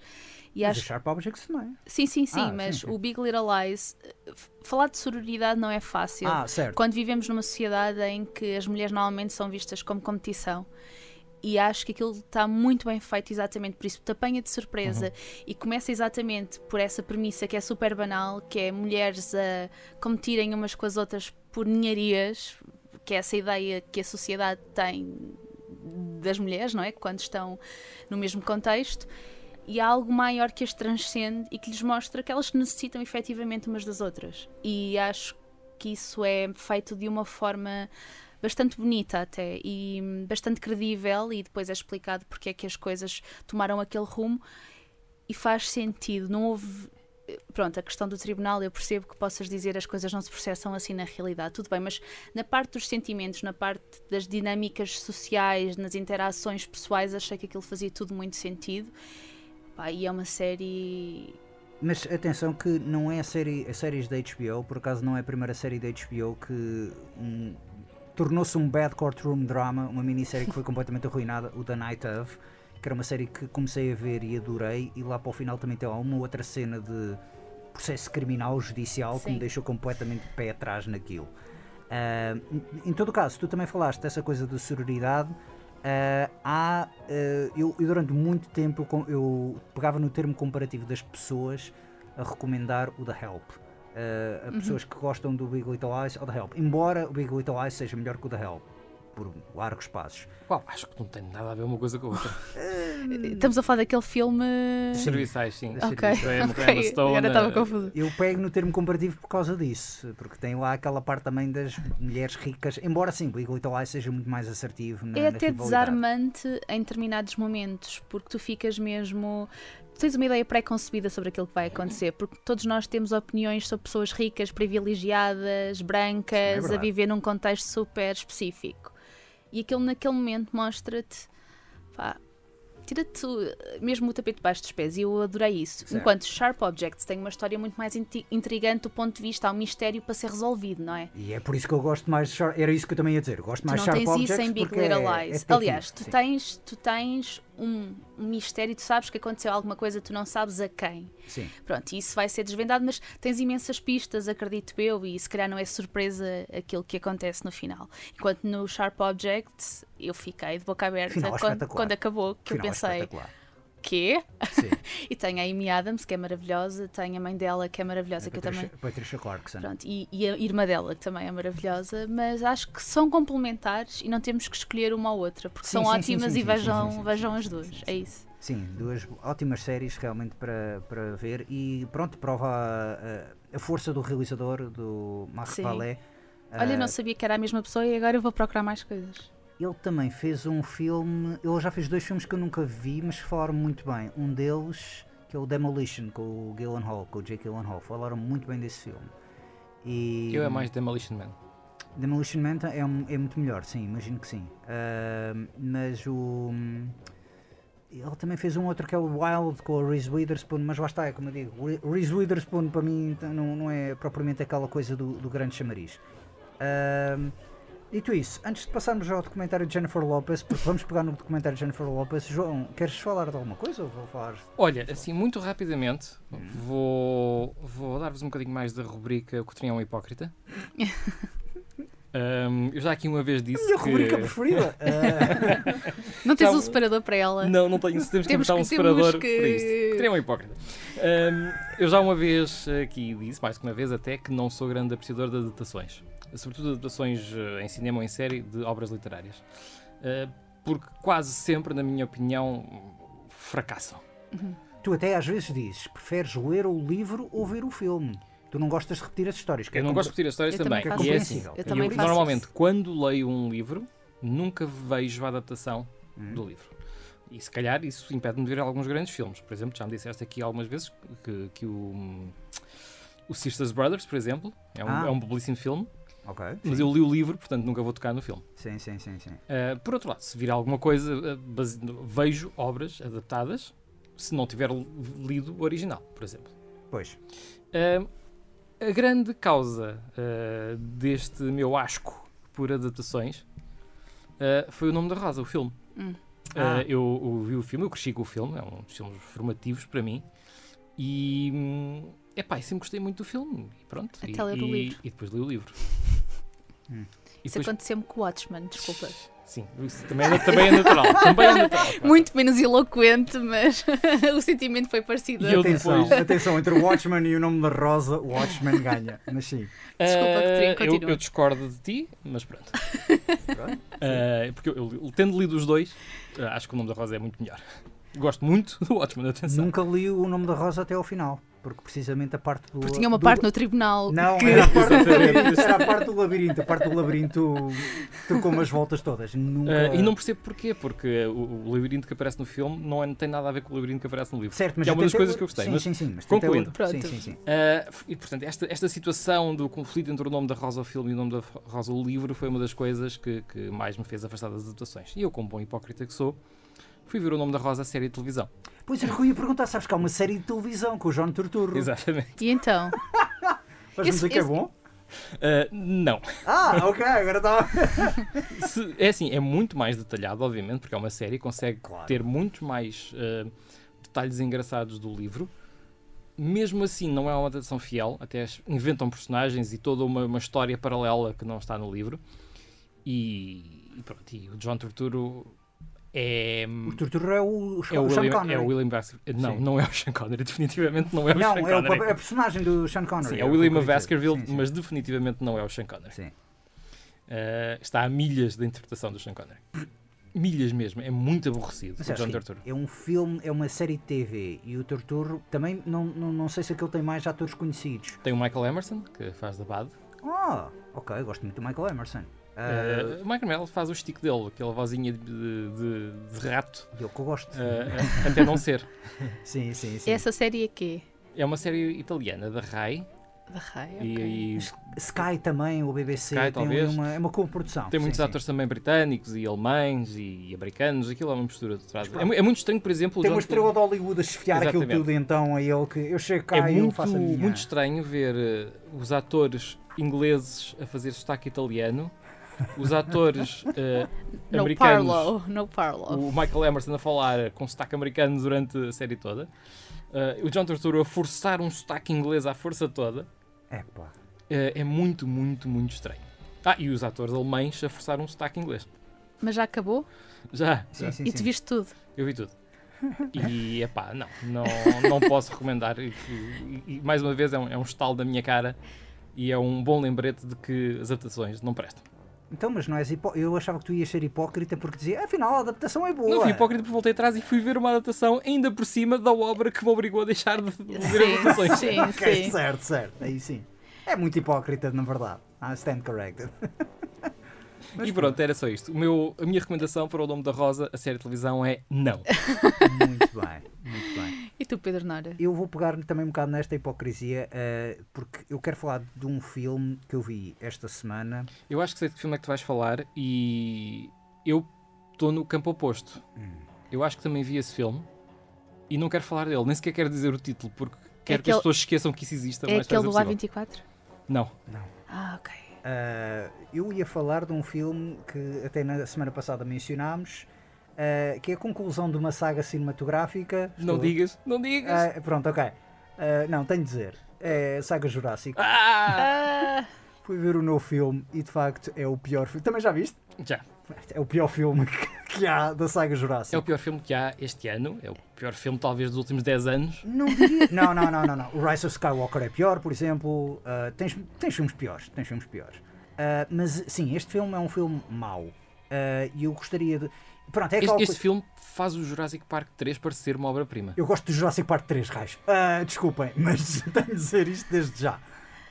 E Mas acho a Sharp Objects não é? Sim, sim, sim, Ah, mas sim, sim. o Big Little Lies, eh, falar de sororidade não é fácil. Ah, certo. Quando vivemos numa sociedade em que as mulheres normalmente são vistas como competição. E acho que aquilo está muito bem feito exatamente por isso, te apanha de surpresa e começa exatamente por essa premissa que é super banal, que é mulheres a competirem umas com as outras por ninharias, que é essa ideia que a sociedade tem das mulheres, não é? Quando estão no mesmo contexto. E há algo maior que as transcende e que lhes mostra que elas necessitam efetivamente umas das outras. E acho que isso é feito de uma forma bastante bonita até e hum, bastante credível e depois é explicado porque é que as coisas tomaram aquele rumo e faz sentido. Não houve pronto, a questão do tribunal, eu percebo que possas dizer as coisas não se processam assim na realidade, tudo bem, mas na parte dos sentimentos, na parte das dinâmicas sociais, nas interações pessoais, achei que aquilo fazia tudo muito sentido. Pá, e é uma série. Mas atenção que não é a série, a séries da HBO, por acaso não é a primeira série da HBO que um, tornou-se um bad courtroom drama, uma minissérie que foi completamente arruinada, o The Night of. que era uma série que comecei a ver e adorei, e lá para o final também tem uma outra cena de processo criminal judicial que me Sim. deixou completamente de pé atrás naquilo. Ah, em- todo caso, tu também falaste dessa coisa de sororidade. ah, há, ah, eu, eu durante muito tempo eu, eu pegava no termo comparativo das pessoas a recomendar o The Help. Ah, a pessoas que gostam do Big Little Lies ou The Help. Embora o Big Little Lies seja melhor que o The Help, por largos passos. Uau, acho que não tem nada a ver uma coisa com a outra. Estamos a falar daquele filme. Serviçais, sim. Ok, Da Stone, Agora estava eh, confusa. Eu pego no termo comparativo por causa disso, porque tem lá aquela parte também das mulheres ricas, embora sim, o Big Little Lies seja muito mais assertivo na, É até desarmante em determinados momentos, porque tu ficas mesmo. Tu tens uma ideia pré-concebida sobre aquilo que vai acontecer, porque todos nós temos opiniões sobre pessoas ricas, privilegiadas, brancas, a é verdade. viver num contexto super específico. E aquilo naquele momento mostra-te. pá, Tira-te mesmo o tapete debaixo dos pés e eu adorei isso. Certo. Enquanto Sharp Objects tem uma história muito mais intrigante do ponto de vista, há um mistério para ser resolvido, não é? E é por isso que eu gosto mais de Sharp, era isso que eu também ia dizer, eu gosto mais não de Sharp tens Objects isso em Big porque Little é- Lies. é Aliás, tu sim. tens, tu tens um, um mistério, tu sabes que aconteceu alguma coisa, tu não sabes a quem. Sim. Pronto, isso vai ser desvendado, mas tens imensas pistas, acredito eu, e se calhar não é surpresa aquilo que acontece no final. Enquanto no Sharp Objects eu fiquei de boca aberta Final quando, quando acabou, que Final eu pensei. Quê? Sim. E tem a Amy Adams, que é maravilhosa, tem a mãe dela, que é maravilhosa, A que eu Patricia, também. Patricia Clarkson. Pronto, e, e a irmã dela, que também é maravilhosa, mas acho que são complementares e não temos que escolher uma ou outra, porque Sim, são sim, ótimas sim, e vejam, vejam as duas. É isso. Sim, duas ótimas séries realmente para, para ver e pronto, prova a, a- força do realizador, do Marc. Vallée. Olha, eu Ah, não sabia que era a mesma pessoa e agora eu vou procurar mais coisas. Ele também fez um filme, ele já fez dois filmes que eu nunca vi, mas falaram muito bem. Um deles, que é o Demolition, com o Gyllenhaal, com o Jake Gyllenhaal, falaram muito bem desse filme. E Eu é mais Demolition Man. Demolition Man é, um- é muito melhor, sim, imagino que sim. Ah, mas o. Ele também fez um outro que é o Wild com a Reese Witherspoon, mas lá está, é como eu digo, Re- Reese Witherspoon para mim então, não, não é propriamente aquela coisa do, do grande chamariz. Ah, dito isso, antes de passarmos ao documentário de Jennifer Lopez, porque vamos pegar no documentário de Jennifer Lopez, João, queres falar de alguma coisa ou vou falar? Olha, assim, muito rapidamente, vou, vou dar-vos um bocadinho mais da rubrica O Cotrim é um Hipócrita. Ahm, eu já aqui uma vez disse Minha que... rubrica preferida! Não tens Então, um separador para ela? Não, não tenho. Temos que Temos inventar que- um temos separador que- para isto. É um hipócrita. Ahm, eu já uma vez aqui disse, mais que uma vez até, que não sou grande apreciador de adaptações. Sobretudo adaptações eh, em cinema ou em série de obras literárias. Ah, porque quase sempre, na minha opinião, fracassam. tu até às vezes dizes, preferes ler o livro ou ver o filme? Tu não gostas de repetir as histórias. que Eu é não gosto de repetir as histórias Eu também também. E é assim, Eu eu também faço normalmente, isso. quando leio um livro, nunca vejo a adaptação Hum. do livro. E se calhar isso impede-me de ver alguns grandes filmes. Por exemplo, já me disseste aqui algumas vezes que, que o, o Sisters Brothers, por exemplo, é um, Ah. é um belíssimo filme, Ok. mas sim. eu li o livro, portanto nunca vou tocar no filme. Sim, sim, sim, sim. Uh, por outro lado, se vir alguma coisa, uh, base- vejo obras adaptadas, se não tiver lido o original, por exemplo. Pois. Uh, a grande causa uh, deste meu asco por adaptações uh, foi o nome da Rosa, o filme. Hum. Uh, Ah. eu, eu vi o filme, eu cresci com o filme, é um dos filmes formativos para mim. E, hum, epá, eu sempre gostei muito do filme. E pronto. Até e, ler o e- livro. e depois li o livro. Hum. Isso depois- aconteceu-me com o Watchmen, desculpa. Sim, isso também é, também é natural. também é natural. claro. Muito menos eloquente, mas o sentimento foi parecido. E atenção, depois- atenção, entre o Watchman e o nome da Rosa, o Watchman ganha. Mas sim. Desculpa, Coutinho, eu, eu discordo de ti, mas pronto. Eh, porque eu, eu, tendo lido os dois, eh, acho que o nome da Rosa é muito melhor. Gosto muito do Watchmen, atenção. Nunca li o nome da Rosa até ao final. Porque precisamente a parte do. Porque tinha uma do- parte no tribunal. Não, que... era a parte do. Era a parte do labirinto. A parte do labirinto trocou umas voltas todas. Nunca... Eh, e não percebo porquê, porque o, o labirinto que aparece no filme não, é- não tem nada a ver com o labirinto que aparece no livro. Certo, mas que é uma das coisas que eu gostei. Sim, mas, sim, sim. Mas concluindo. Sim, Pronto. sim, sim. eh, e portanto, esta, esta situação do conflito entre o nome da Rosa ao filme e o nome da Rosa ao livro foi uma das coisas que, que mais me fez afastar das adaptações. E eu, como bom hipócrita que sou, fui ver o nome da Rosa à série de televisão. Pois que eu ia perguntar, sabes que há uma série de televisão com o João Turturro. Exatamente. E então? Vais-me Esse- dizer que é bom? Ah, não. Ah, ok, agora está. Se- é assim, é muito mais detalhado, obviamente, porque é uma série, consegue Claro. ter muito mais ah, detalhes engraçados do livro. Mesmo assim, não é uma adaptação fiel, até inventam personagens e toda uma, uma história paralela que não está no livro. E, e pronto, e o John Turturro é. O Tortura é o, o, É o, Sean William, Connery. é o William. Não, Sim. não é o Sean Connery, definitivamente não é o Não, Sean é, o, Connery. é a personagem do Sean Connery. Sim, é é o William. Baskerville, mas definitivamente não é o Sean Connery. Sim. Uh, está a milhas da interpretação do Sean Connery. Milhas mesmo, é muito aborrecido Mas o é John assim, Turturro. é um filme, é uma série de TV e o Torturro também não, não, não sei se aquele tem mais atores conhecidos. Tem o Michael Emerson, que faz da Bad. Ah, ok, gosto muito do Michael Emerson. Ah, Uh, o Michael Mel faz o stick dele, aquela vozinha de, de- de rato, e eu que eu gosto. uh, até não ser. Sim, sim, sim. Essa série é quê? É uma série italiana da Rai Da Raia? e, e Sky também, o BBC, Sky, tem talvez. uma, é uma co-produção. tem sim, muitos sim. atores também britânicos e alemães e americanos. Aquilo é uma mistura de trás. É, é muito estranho, por exemplo, Tem uma estrela de Hollywood a chefiar aquilo tudo, então a ele que eu chego cá É e eu muito, faço a minha. muito estranho ver eh, os atores ingleses a fazer sotaque italiano, os atores No americanos, Parlo, no Parlo. o Michael Emerson a falar com sotaque americano durante a série toda, eh, o John Turturro a forçar um sotaque inglês à força toda, É pá. eh, é muito, muito, muito estranho. Ah, e os atores alemães a forçar um sotaque inglês. Mas já acabou? Já, Sim, já. sim, e sim. tu viste tudo? eu vi tudo. E epá, não, não, não posso recomendar. E, e- e, mais uma vez é um, é um estalo da minha cara e é um bom lembrete de que as adaptações não prestam. Então, mas não és hipó... Eu achava que tu ias ser hipócrita porque dizia, afinal a adaptação é boa. Não fui hipócrita porque voltei atrás e fui ver uma adaptação ainda por cima da obra que me obrigou a deixar de, ver adaptações. Sim, sim, Ok, sim. certo, certo. Aí sim. É muito hipócrita, na verdade. Ah, stand corrected. E pronto, era só isto. O meu, a minha recomendação para o Nome da Rosa, a série de televisão, é não. muito bem, muito bem. E tu, Pedro Nora? Eu vou pegar também um bocado nesta hipocrisia, eh, porque eu quero falar de um filme que eu vi esta semana. Eu acho que sei de que filme é que tu vais falar e eu estou no campo oposto. Eu acho que também vi esse filme e não quero falar dele, nem sequer quero dizer o título, porque quero que as pessoas esqueçam que isso existe. É aquele do possível. A24? Não. Ah, ok. Eh, eu ia falar de um filme que até na semana passada mencionámos, eh, que é a conclusão de uma saga cinematográfica. Não Estou- digas, não digas. Ah, pronto, ok. Ah, não, tenho de dizer. É a saga Jurássico. Ah! Ah, Fui ver o novo filme e de facto é o pior filme. Também já viste? Já. É o pior filme que, há da saga Jurássico. É o pior filme que há este ano. É o pior filme, talvez, dos últimos 10 anos. Não diria. Não, não, não, não, não. O Rise of Skywalker é pior, por exemplo. Ah, tens, tens filmes piores. Tens filmes piores. Ah, mas sim, este filme é um filme mau. E eu gostaria de. Pronto, é Este, este filme faz o Jurassic Park 3 parecer uma obra-prima. Eu gosto do Jurassic Park 3, raios. Ah, desculpem, mas tenho de dizer isto desde já.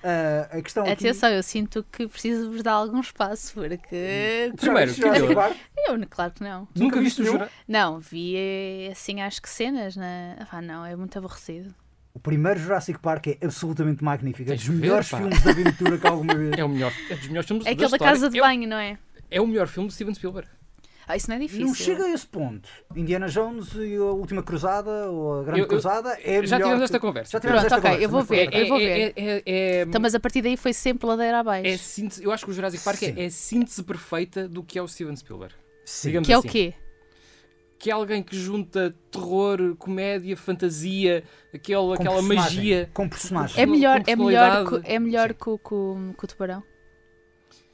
Ah, a questão aqui... atenção, eu sinto que preciso vos dar algum espaço, porque. Primeiro, Jurassic Camila, Park? Eu, claro que não. Nunca, Nunca viste o? Jurassic Não, vi eh, assim, acho que cenas na. Ah, não, é muito aborrecido. O primeiro Jurassic Park é absolutamente magnífico. É dos ver, melhores pá. filmes de aventura que alguma vez. É o melhor, é dos melhores filmes É aquele da história. casa de é, o- banho, não é? é o melhor filme de Steven Spielberg. Ah, isso não é difícil. Não chega a esse ponto. Indiana Jones e a Última Cruzada, ou a Grande Eu- eu- Cruzada, é Já melhor tivemos que- esta conversa. Já tivemos Pronto, esta ok, conversa, eu vou ver. É, eu vou é- ver. é- é- é- Então, mas a partir daí foi sempre ladeira abaixo. é síntese- eu acho que o Jurassic Park Sim. é, é a síntese perfeita do que é o Steven Spielberg. Sim. Que é o assim. quê? Que é alguém que junta terror, comédia, fantasia, aquele, Com aquela magia. Com personagem. É Com melhor, é melhor, é melhor que, o- que o- que o tubarão?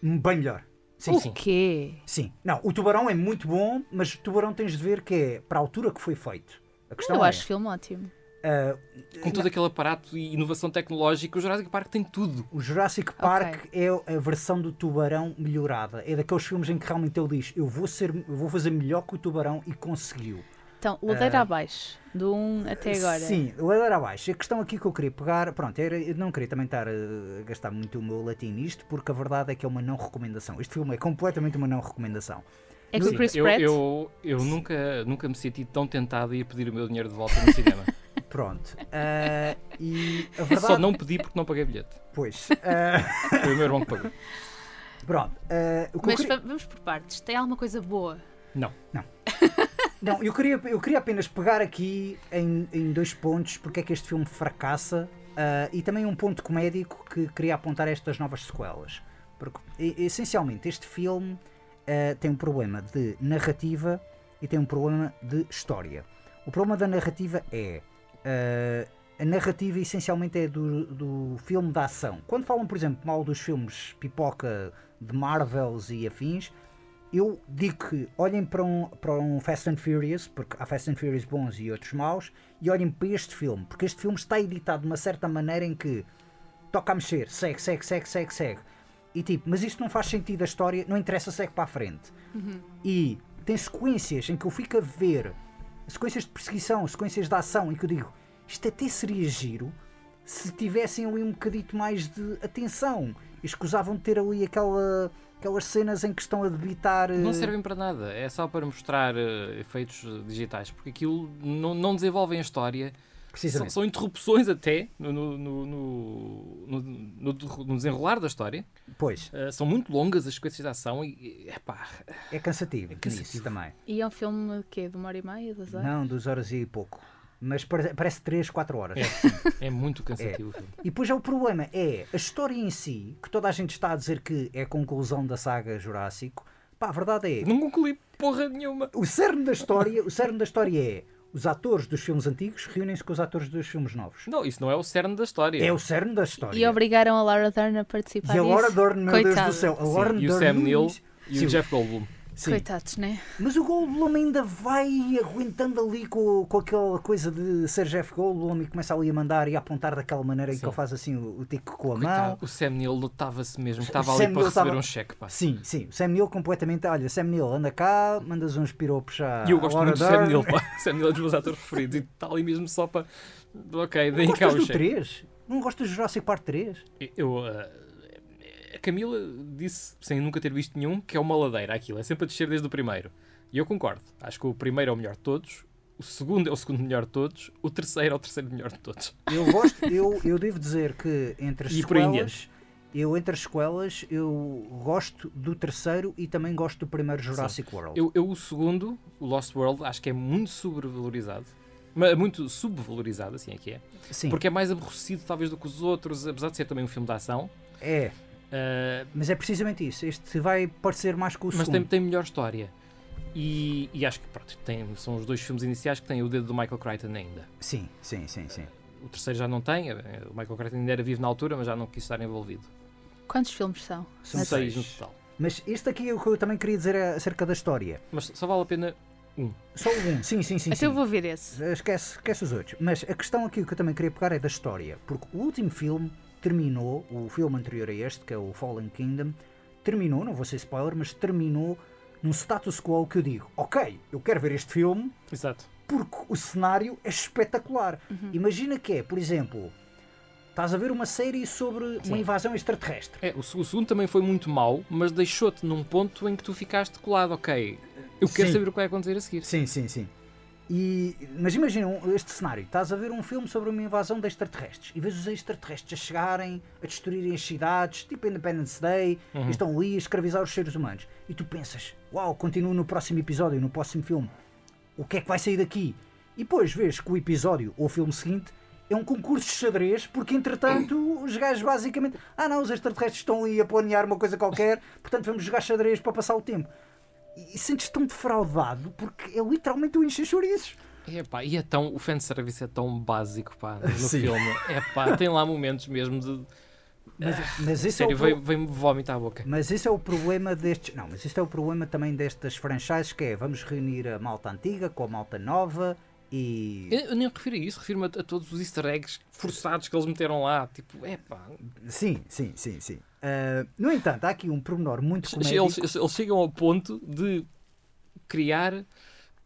Bem melhor. Sim, o sim. quê? Sim. Não, o Tubarão é muito bom, mas o Tubarão tens de ver que é para a altura que foi feito. A questão Eu é, acho o filme ótimo. ah, Com todo aquele aparato e inovação tecnológica, o Jurassic Park tem tudo. o Jurassic Park é a versão do Tubarão melhorada. É daqueles filmes em que realmente ele diz: Eu vou, ser, eu vou fazer melhor que o Tubarão e conseguiu. Então, ladeira abaixo, do 1 até agora. Sim, ladeira abaixo. A questão aqui que eu queria pegar, pronto, era, eu não queria também estar a gastar muito o meu latim nisto, porque a verdade é que é uma não recomendação. Este filme é completamente uma não recomendação. É com o Chris eu, Pratt? eu, eu nunca, nunca me senti tão tentado a ir pedir o meu dinheiro de volta no cinema. Pronto. Ah, e a Eu verdade. Só não pedi porque não paguei bilhete. Pois. ah, Foi o meu irmão que pagou. pronto. o que eu Mas queria- va- vamos por partes. Tem alguma coisa boa? Não. Não, eu queria, eu queria apenas pegar aqui em, em dois pontos porque é que este filme fracassa Ah, e também um ponto comédico que queria apontar estas novas sequelas. Porque, essencialmente, este filme ah, tem um problema de narrativa e tem um problema de história. O problema da narrativa é. ah, a narrativa essencialmente é do, do filme da ação. Quando falam, por exemplo, mal dos filmes pipoca de Marvels e afins, eu digo que olhem para um, para um Fast and Furious, porque há Fast and Furious bons e outros maus, e olhem para este filme, porque este filme está editado de uma certa maneira em que toca a mexer, segue, segue, segue, segue, segue. E tipo, mas isto não faz sentido a história, não interessa, segue para a frente. E tem sequências em que eu fico a ver sequências de perseguição, sequências de ação, e que eu digo, isto até seria giro se tivessem ali um bocadito mais de atenção. E escusavam de ter ali aquela, aquelas cenas em que estão a debitar. Não eh, servem para nada, é só para mostrar eh, efeitos digitais, porque aquilo não, não desenvolvem a história. São, Precisamente. são interrupções até no, no, no, no- no- no desenrolar da história. Pois, Eh, são muito longas as sequências de ação e, e, epá, é cansativo, É cansativo. nisso também. E é um filme de quê? De uma hora e meia, duas horas? Não, duas horas e pouco. Mas pare- parece 3, 4 horas. é muito cansativo. o filme. E depois é o problema, é a história em si, que toda a gente está a dizer que é a conclusão da saga Jurássico. Pá, a verdade é, Não concluí porra nenhuma. o cerne da história, o cerne da história é os atores dos filmes antigos reúnem-se com os atores dos filmes novos. Não, isso não é o cerne da história. É o cerne da história. E obrigaram a Laura Dern a participar E a Laura. Dern, meu Deus do céu, a Sim, Laura e o Dern Sam Neill e o Jeff Goldblum. Sim. Coitados, né? Mas o Goldblum ainda vai aguentando ali com, com aquela coisa de ser Jeff Goldblum e começa ali a mandar e a apontar daquela maneira em que Sim. ele faz assim o, o tico com a mão. Coitado, o Sam Neill notava-se mesmo estava ali Sam para Neill receber estava- um cheque. Pá. Sim, sim, o Sam Neill completamente. Olha, Sam Neill, anda cá, mandas uns piropos à. E eu gosto muito do Sam. Neill, pá. Sam Neill é dos meus atores preferidos e está ali mesmo só para. Ok, deem cá o cheque. 3? Não gostas do Jurassic Park 3? Eu, a Camila disse, sem nunca ter visto nenhum, que é uma ladeira aquilo. É sempre a descer desde o primeiro. E eu concordo. Acho que o primeiro é o melhor de todos. O segundo é o segundo melhor de todos. O terceiro é o terceiro melhor de todos. Eu gosto, eu, eu devo dizer que entre as E sequelas. Eu, entre as sequelas, eu gosto do terceiro e também gosto do primeiro Jurassic World. Eu, eu o segundo, o Lost World, acho que é muito sobrevalorizado. Mas muito subvalorizado, assim é que é. Sim, Porque é mais aborrecido, talvez, do que os outros, apesar de ser também um filme de ação. é. Ah, Mas é precisamente isso. Este vai parecer mais com o mas tem, tem melhor história. E, e acho que pronto, tem, são os dois filmes iniciais que têm o dedo do Michael Crichton ainda. Sim, sim, sim, sim. O terceiro já não tem, eh, o Michael Crichton ainda era vivo na altura, mas já não quis estar envolvido. Quantos filmes são? São Na- Seis no total. Mas este aqui é o que eu também queria dizer acerca da história. Mas só vale a pena Só o um, sim, sim, sim. Então sim. eu vou ver esse. Esquece, esquece os outros. Mas a questão aqui que eu também queria pegar é da história. Porque o último filme terminou, o filme anterior a este, que é o Fallen Kingdom, terminou, não vou ser spoiler, mas terminou num status quo que eu digo, ok, eu quero ver este filme Exato. porque o cenário é espetacular. Imagina que é, por exemplo, estás a ver uma série sobre uma Sim. invasão extraterrestre. É, o, o segundo também foi muito mau, mas deixou-te num ponto em que tu ficaste colado. Ok, eu quero Sim. saber o que vai acontecer a seguir. Sim, sim, sim. E, mas imagina este cenário: estás a ver um filme sobre uma invasão de extraterrestres e vês os extraterrestres a chegarem, a destruírem as cidades, tipo Independence Day, e estão ali a escravizar os seres humanos. E tu pensas: uau, continua no próximo episódio, no próximo filme. O que é que vai sair daqui? E depois vês que o episódio ou o filme seguinte é um concurso de xadrez, porque entretanto os gajos basicamente. Ah, não, os extraterrestres estão ali a planear uma coisa qualquer, portanto vamos jogar xadrez para passar o tempo. E, sentes tão defraudado porque é literalmente o encher chouriços. Epá, e é tão, o fanservice é tão básico pá, no Sim. filme. Epá, tem lá momentos mesmo de. Mas, mas esse Sério, é pro- vem- vem-me vómito à boca. Mas esse é o problema destes. Não, mas este é o problema também destas franchises que é vamos reunir a malta antiga com a malta nova e. Eu, eu nem refiro a isso, refiro-me a, a todos os easter eggs forçados que eles meteram lá. Tipo, epá. Sim, sim, sim, sim. Ah, no entanto, há aqui um pormenor muito Eles, comédico. eles- eles chegam ao ponto de criar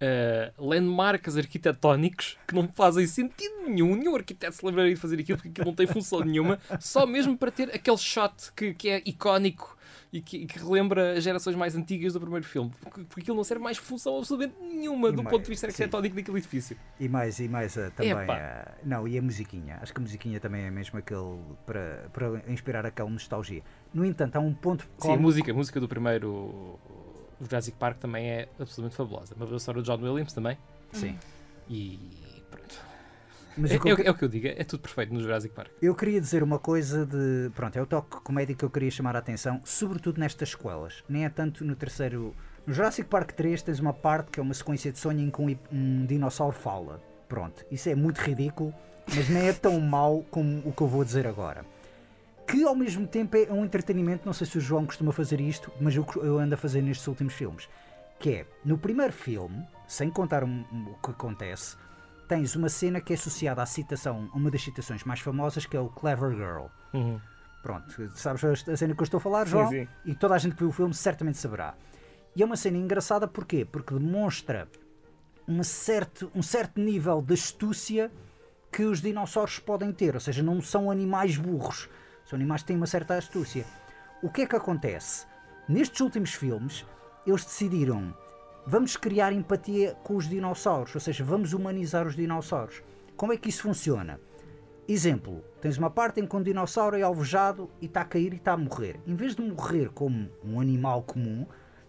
eh, landmarks arquitetónicos que não fazem sentido nenhum. Nenhum arquiteto se lembraria de fazer aquilo porque aquilo não tem função nenhuma, só mesmo para ter aquele shot que, que é icónico e que, que relembra as gerações mais antigas do primeiro filme. Porque, porque aquilo não serve mais função absolutamente nenhuma E do mais, ponto de vista sim. arquitetónico daquele edifício. E mais, e mais ah, também. Ah, não, e a musiquinha. Acho que a musiquinha também é mesmo aquele. para, para inspirar aquela nostalgia. No entanto, há um ponto. Sim, a música, a música do primeiro o Jurassic Park também é absolutamente fabulosa. Uma versão do John Williams também. Sim. E pronto. Mas É, o que eu é o que- que- é o que eu digo, é tudo perfeito no Jurassic Park. Eu queria dizer uma coisa de. Pronto, é o toque comédico que eu queria chamar a atenção, sobretudo nestas sequelas. Nem é tanto no terceiro. No Jurassic Park 3 tens uma parte que é uma sequência de sonho em que um, um dinossauro fala. Pronto, isso é muito ridículo, mas nem é tão mau como o que eu vou dizer agora. Que ao mesmo tempo é um entretenimento, não sei se o João costuma fazer isto, mas eu, eu ando a fazer nestes últimos filmes. Que é, no primeiro filme, sem contar um- um- o que acontece, tens uma cena que é associada à citação, a uma das citações mais famosas, que é o Clever Girl. Pronto, sabes a cena que eu estou a falar, Sim, João? sim. E toda a gente que viu o filme certamente saberá. E é uma cena engraçada porquê? Porque demonstra uma certo, um certo nível de astúcia que os dinossauros podem ter, ou seja, não são animais burros, são animais que têm uma certa astúcia. O que é que acontece? Nestes últimos filmes, eles decidiram vamos criar empatia com os dinossauros, ou seja, vamos humanizar os dinossauros. Como é que isso funciona? Exemplo, tens uma parte em que um dinossauro é alvejado e está a cair e está a morrer. Em vez de morrer como um animal comum,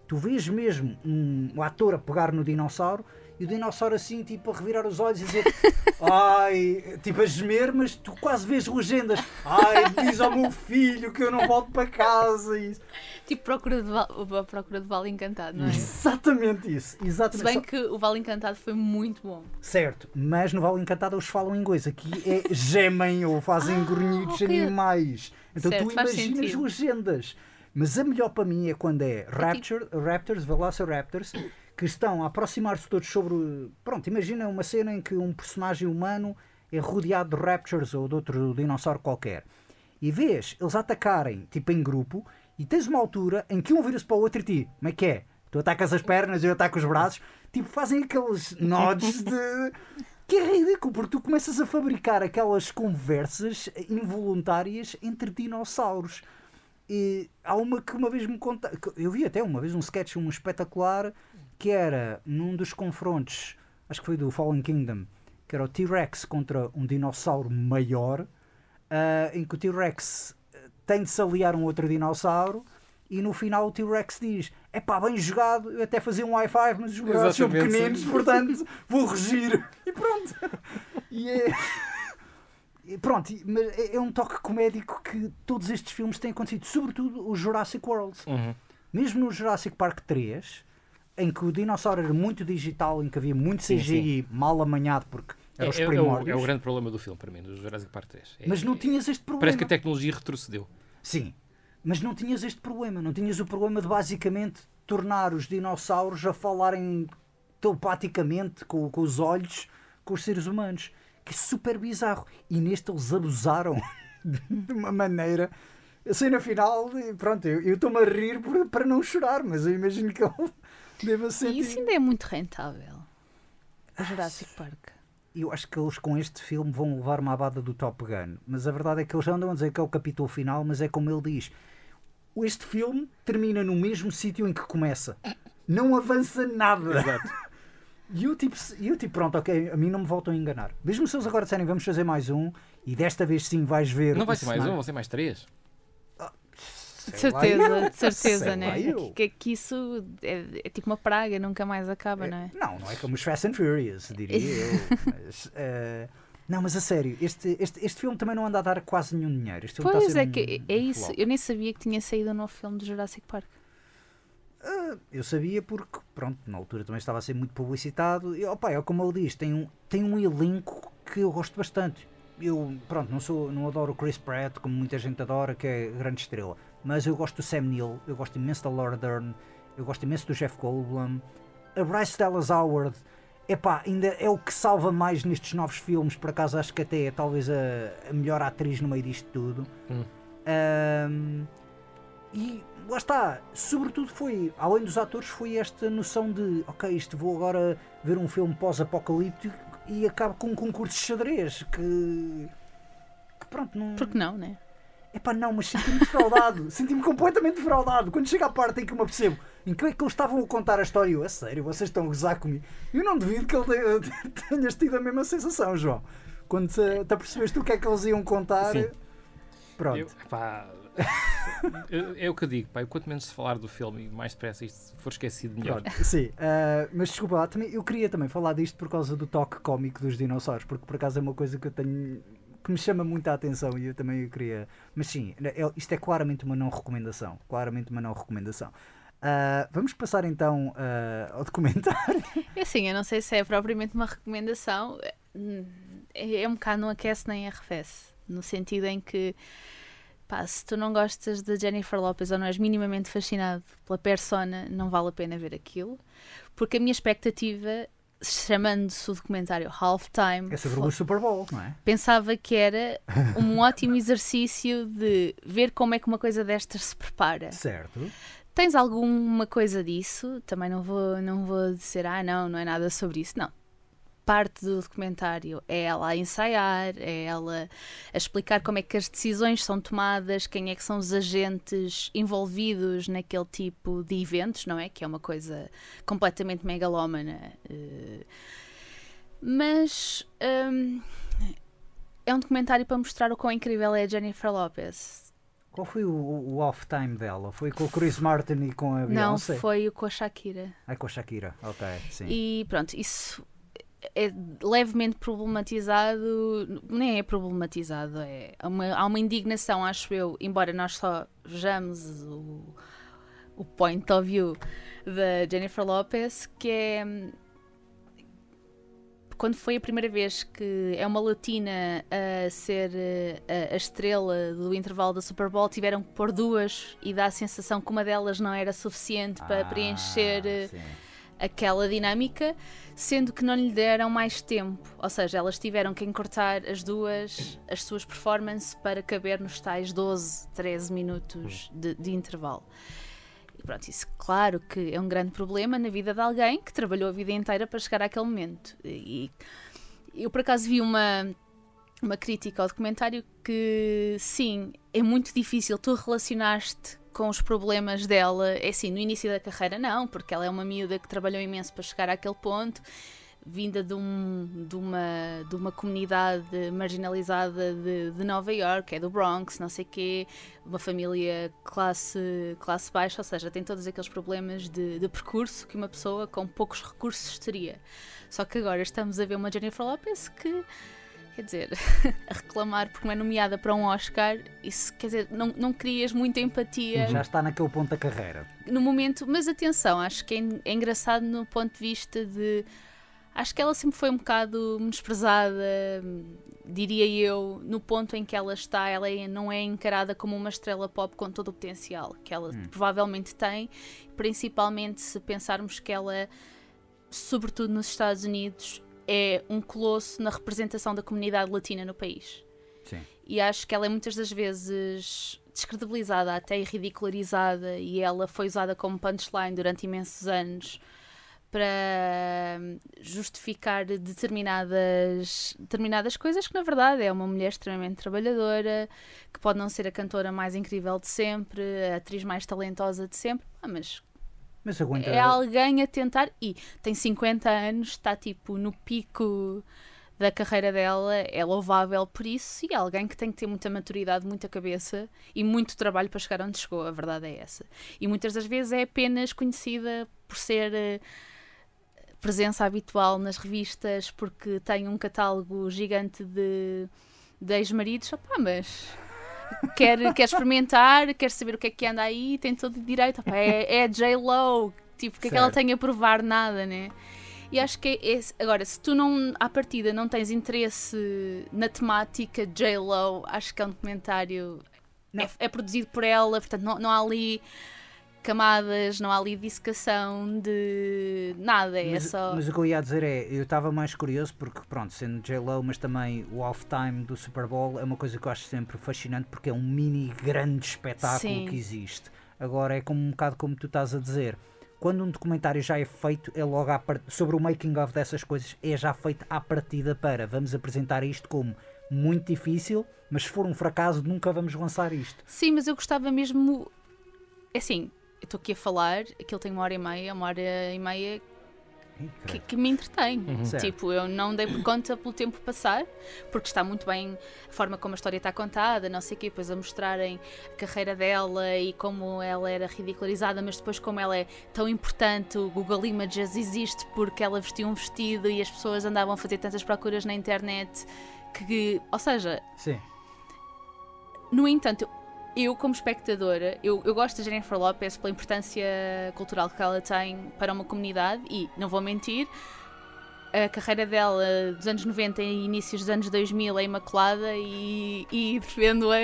tu vês mesmo um, um ator a pegar no dinossauro e o dinossauro assim, tipo, a revirar os olhos e dizer ai, tipo a gemer, mas tu quase vês legendas. Ai, diz ao meu filho que eu não volto para casa. E isso. Tipo procura de val, procura de Vale Encantado, não é? Exatamente isso. Se Exatamente. bem Só- que o Vale Encantado foi muito bom. Certo, mas no Vale Encantado eles falam em inglês. Aqui é gemem ou fazem Ah, grunhidos ok. animais. Então Certo, tu imaginas legendas. Mas a melhor para mim é quando é Rapture, Raptors, Velociraptors, que estão a aproximar-se todos sobre. Pronto, imagina uma cena em que um personagem humano é rodeado de Raptors ou de outro dinossauro qualquer. E vês eles atacarem, tipo em grupo, e tens uma altura em que um vira-se para o outro e ti, como é que é? Tu atacas as pernas e eu ataco os braços, tipo, fazem aqueles nods de. Que é ridículo, porque tu começas a fabricar aquelas conversas involuntárias entre dinossauros. E há uma que uma vez me conta. Eu vi até uma vez um sketch um espetacular que era num dos confrontos, acho que foi do Fallen Kingdom, que era o T-Rex contra um dinossauro maior, ah, em que o T-Rex eh, tem de se aliar a um outro dinossauro. E no final o T-Rex diz: É pá, bem jogado, eu até fazia um high five, mas os braços são pequeninos, sim. portanto vou regir. E pronto. E é. Pronto, mas é é um toque comédico que todos estes filmes têm acontecido, sobretudo o Jurassic World. Uhum. Mesmo no Jurassic Park 3, em que o dinossauro era muito digital, em que havia muito Sim, CGI mal amanhado, porque É, eram os é- é o, primórdios. é o grande problema do filme para mim, do Jurassic Park 3. É- Mas não é- tinhas este problema. Parece que a tecnologia retrocedeu. Sim, mas não tinhas este problema. Não tinhas o problema de basicamente tornar os dinossauros a falarem telepaticamente com, com os olhos com os seres humanos. Que é super bizarro. E neste eles abusaram de uma maneira. A cena final, pronto, eu eu estou-me a rir por- para não chorar, mas eu imagino que ele deva ser. E isso ainda é muito rentável. O Jurassic Park. Eu acho que eles com este filme vão levar uma abada do Top Gun. Mas a verdade é que eles andam a dizer que é o capítulo final, mas é como ele diz. Este filme termina no mesmo sítio em que começa. Não avança nada. Exato. E eu tipo, eu tipo, pronto, ok, a mim não me voltam a enganar. Mesmo se eles agora disserem vamos fazer mais um, e desta vez sim vais ver. Não vai ser mais um, vão ser mais três. De certeza, de certeza, né? eu. Que, que isso é, é tipo uma praga, nunca mais acaba, não é? Não, não é como os Fast and Furious, diria eu. Mas, eh, não, mas a sério, este, este, este filme também não anda a dar quase nenhum dinheiro. Este filme está a Pois é, um- que é isso. flop. Eu nem sabia que tinha saído um novo filme do Jurassic Park. Ah, eu sabia porque, pronto, na altura também estava a ser muito publicitado. E, opa, é como ele diz, tem um, tem um elenco que eu gosto bastante. Eu, pronto, não, sou, não adoro o Chris Pratt, como muita gente adora, que é grande estrela. Mas eu gosto do Sam Neill, eu gosto imenso da Laura Dern, eu gosto imenso do Jeff Goldblum. A Bryce Dallas Howard, epá, ainda é o que salva mais nestes novos filmes. Por acaso acho que até é talvez a, a melhor atriz no meio disto tudo. Hum. Ahm, e lá está, sobretudo foi, além dos atores, foi esta noção de ok, isto vou agora ver um filme pós-apocalíptico e acabo com um concurso de xadrez que, que pronto, não. Porque não, né? Epá, não, mas senti-me defraudado, senti-me completamente defraudado. Quando chega à parte em que eu me apercebo em que é que eles estavam a contar a história, eu, a sério, vocês estão a gozar comigo. Eu não duvido que ele tenha- tenhas tido a mesma sensação, João. Quando te, te apercebeste o que é que eles iam contar, Sim. pronto. Eu, pá, É, é o que eu digo, pá. Quanto menos se falar do filme e mais depressa isto for esquecido, melhor. Sim, ah, mas desculpa lá, também, eu queria também falar disto por causa do toque cómico dos dinossauros, porque por acaso é uma coisa que eu tenho que me chama muita atenção e eu também queria. Mas sim, é- isto é claramente uma não recomendação. Claramente uma não recomendação. Ah, vamos passar então ah, ao documentário. É assim, eu não sei se é propriamente uma recomendação. É, é um bocado não aquece nem arrefece. No sentido em que, pá, se tu não gostas de Jennifer Lopez ou não és minimamente fascinado pela persona, não vale a pena ver aquilo. Porque a minha expectativa, chamando-se o documentário Halftime, É sobre o Super Bowl, não é? pensava que era um ótimo exercício de ver como é que uma coisa destas se prepara. Certo. Tens alguma coisa disso? Também não vou, não vou dizer, ah, não, não é nada sobre isso. Não. Parte do documentário é ela a ensaiar, é ela a explicar como é que as decisões são tomadas, quem é que são os agentes envolvidos naquele tipo de eventos, não é? Que é uma coisa completamente megalómana. eh. Mas hum, é um documentário para mostrar o quão incrível é a Jennifer Lopez. Qual foi o, o off-time dela? Foi com o Chris Martin e com a Não, Beyoncé? foi com a Shakira. Ah, com a Shakira, ok, sim. E pronto, isso é levemente problematizado, nem é problematizado, é há uma, há uma indignação, acho eu, embora nós só vejamos o, o point of view da Jennifer Lopez, que é quando foi a primeira vez que é uma latina a ser a, a estrela do intervalo da Super Bowl, tiveram que pôr duas e dá a sensação que uma delas não era suficiente para Ah, preencher eh, sim. Aquela dinâmica, sendo que não lhe deram mais tempo. Ou seja, elas tiveram que encurtar as duas, as suas performances para caber nos tais 12, 13 minutos de, de intervalo. E pronto, isso claro que é um grande problema na vida de alguém que trabalhou a vida inteira para chegar àquele momento. E eu por acaso vi uma, uma crítica ao documentário que sim, é muito difícil tu relacionaste com os problemas dela, é assim, no início da carreira não, porque ela é uma miúda que trabalhou imenso para chegar àquele ponto, vinda de, um, de, uma, de uma comunidade marginalizada de, de Nova York, é do Bronx, não sei quê, uma família classe, classe baixa, ou seja, tem todos aqueles problemas de, de percurso que uma pessoa com poucos recursos teria. Só que agora estamos a ver uma Jennifer Lopez que quer dizer, a reclamar porque não é nomeada para um Oscar, isso quer dizer, não, não crias muita empatia Já está naquele ponto da carreira. no momento, mas atenção, acho que é, é engraçado no ponto de vista de. Acho que ela sempre foi um bocado menosprezada, hum, diria eu, no ponto em que ela está, ela é- não é encarada como uma estrela pop com todo o potencial que ela provavelmente tem, principalmente se pensarmos que ela, sobretudo nos Estados Unidos, é um colosso na representação da comunidade latina no país Sim. e acho que ela é muitas das vezes descredibilizada, até ridicularizada, e ela foi usada como punchline durante imensos anos para hum, justificar determinadas, determinadas coisas que na verdade é uma mulher extremamente trabalhadora, que pode não ser a cantora mais incrível de sempre, a atriz mais talentosa de sempre, ah, mas Mas aguenta. é alguém a tentar e tem 50 anos, está tipo no pico da carreira dela, é louvável por isso e é alguém que tem que ter muita maturidade, muita cabeça e muito trabalho para chegar onde chegou, a verdade é essa. E muitas das vezes é apenas conhecida por ser eh, presença habitual nas revistas, porque tem um catálogo gigante de, de ex-maridos, opá, mas quer, quer experimentar, quer saber o que é que anda aí, tem todo o direito. Opá, é, é J-Lo, tipo, o que é que ela tem a provar? Nada, né? E acho que é esse. Agora, se tu não, à partida, não tens interesse na temática J-Lo, acho que é um documentário. É, é produzido por ela, portanto, não, não há ali camadas, não há ali dissecação de nada, é mas, só. mas o que eu ia dizer é, eu estava mais curioso porque, pronto, sendo J-Lo, mas também o off-time do Super Bowl é uma coisa que eu acho sempre fascinante porque é um mini grande espetáculo Sim. que existe. Agora é como um bocado como tu estás a dizer. Quando um documentário já é feito, é logo à part... sobre o making of dessas coisas, é já feito à partida para vamos apresentar isto como muito difícil, mas se for um fracasso nunca vamos lançar isto. Sim, mas eu gostava mesmo. É assim, estou aqui a falar, aquilo tem uma hora e meia, uma hora e meia que, que me entretém. Certo. Tipo, eu não dei por conta pelo tempo passar, porque está muito bem a forma como a história está contada, não sei o quê, depois a mostrarem a carreira dela e como ela era ridicularizada, mas depois como ela é tão importante, o Google Images existe porque ela vestia um vestido e as pessoas andavam a fazer tantas procuras na internet que, ou seja, Sim. no entanto, eu como espectadora, eu, eu gosto da Jennifer Lopez pela importância cultural que ela tem para uma comunidade e, não vou mentir, a carreira dela dos anos 90 e inícios dos anos 2000 é imaculada e, e defendo-a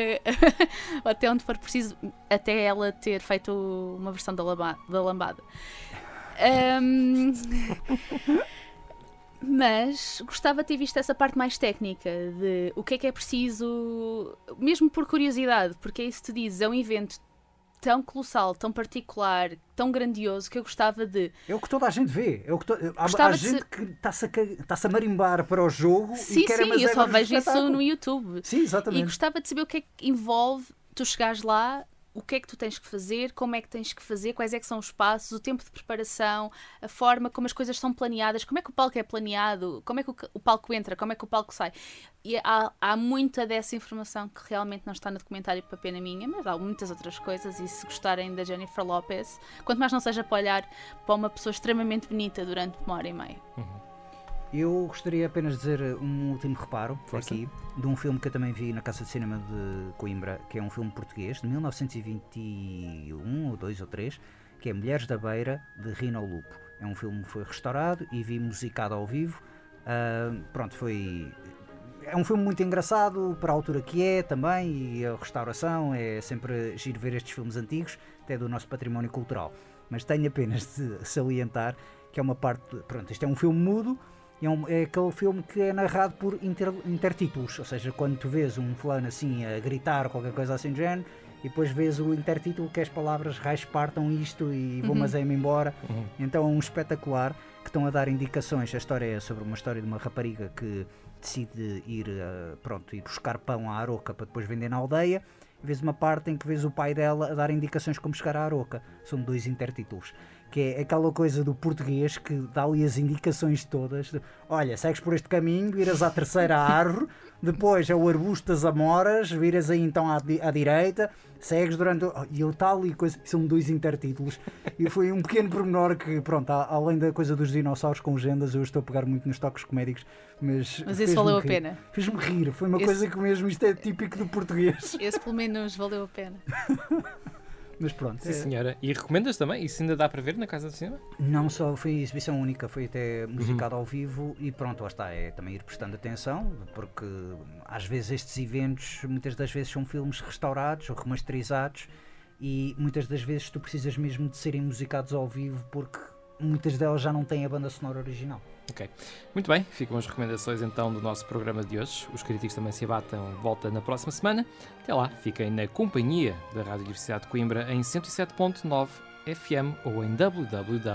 até onde for preciso, até ela ter feito uma versão da, da lambada. Ahm, mas gostava de ter visto essa parte mais técnica de o que é que é preciso, mesmo por curiosidade, porque é isso que tu dizes, é um evento tão colossal, tão particular, tão grandioso que eu gostava de. É o que toda a gente vê. É o que to... há, há gente ser- que está-se a, está-se a marimbar para o jogo Sim, e quer sim, mas eu é só o vejo isso no YouTube. Sim, E exatamente. gostava de saber o que é que envolve tu chegares lá, o que é que tu tens que fazer, como é que tens que fazer, quais é que são os passos, o tempo de preparação, a forma como as coisas são planeadas, como é que o palco é planeado, como é que o, palco entra, como é que o palco sai. E há, há muita dessa informação que realmente não está no documentário para pena minha, mas há muitas outras coisas e se gostarem da Jennifer Lopez, quanto mais não seja para olhar para uma pessoa extremamente bonita durante uma hora e meia. Eu gostaria apenas de dizer um último reparo Força. aqui de um filme que eu também vi na Casa de Cinema de Coimbra, que é um filme português de 1921 ou 2 ou 3, que é Mulheres da Beira de Rino Lupo. É um filme que foi restaurado e vi musicado ao vivo. Ah, pronto, foi é um filme muito engraçado para a altura que é também e a restauração é sempre giro ver estes filmes antigos, até do nosso património cultural. Mas tenho apenas de salientar que é uma parte. Pronto, isto é um filme mudo é, um- é aquele filme que é narrado por inter- intertítulos, ou seja, quando tu vês um fulano assim a gritar qualquer coisa assim do género. E depois vês o intertítulo que as palavras raios partam isto e vou mas é-me embora. Então é um espetacular que estão a dar indicações. A história é sobre uma história de uma rapariga que decide ir, eh, pronto, ir buscar pão à Aroca para depois vender na aldeia. E vês uma parte em que vês o pai dela a dar indicações como chegar à Aroca. São dois intertítulos. Que é aquela coisa do português que dá ali as indicações todas. de, Olha, segues por este caminho, viras à terceira árvore, depois é o arbusto das amoras, viras aí então à, di- à direita, segues durante. o- E eu tal e coisa. São dois intertítulos. E foi um pequeno pormenor que, pronto, além da coisa dos dinossauros com legendas, eu estou a pegar muito nos toques comédicos, mas. Mas isso valeu a rir. pena. Fez-me rir, foi uma Esse- coisa que mesmo isto é típico do português. Esse pelo menos valeu a pena. Mas pronto. Sim, é- senhora. E recomendas também? Isso ainda dá para ver na Casa de Cinema? Não só foi exibição única, foi até musicado ao vivo e pronto, lá está, é também ir prestando atenção, porque às vezes estes eventos, muitas das vezes são filmes restaurados ou remasterizados e muitas das vezes tu precisas mesmo de serem musicados ao vivo porque muitas delas já não têm a banda sonora original. Ok. Muito bem, ficam as recomendações então do nosso programa de hoje. Os críticos também se abatem, volta na próxima semana. Até lá, fiquem na companhia da Rádio Universidade de Coimbra em 107.9 FM ou em www.ruc.pt.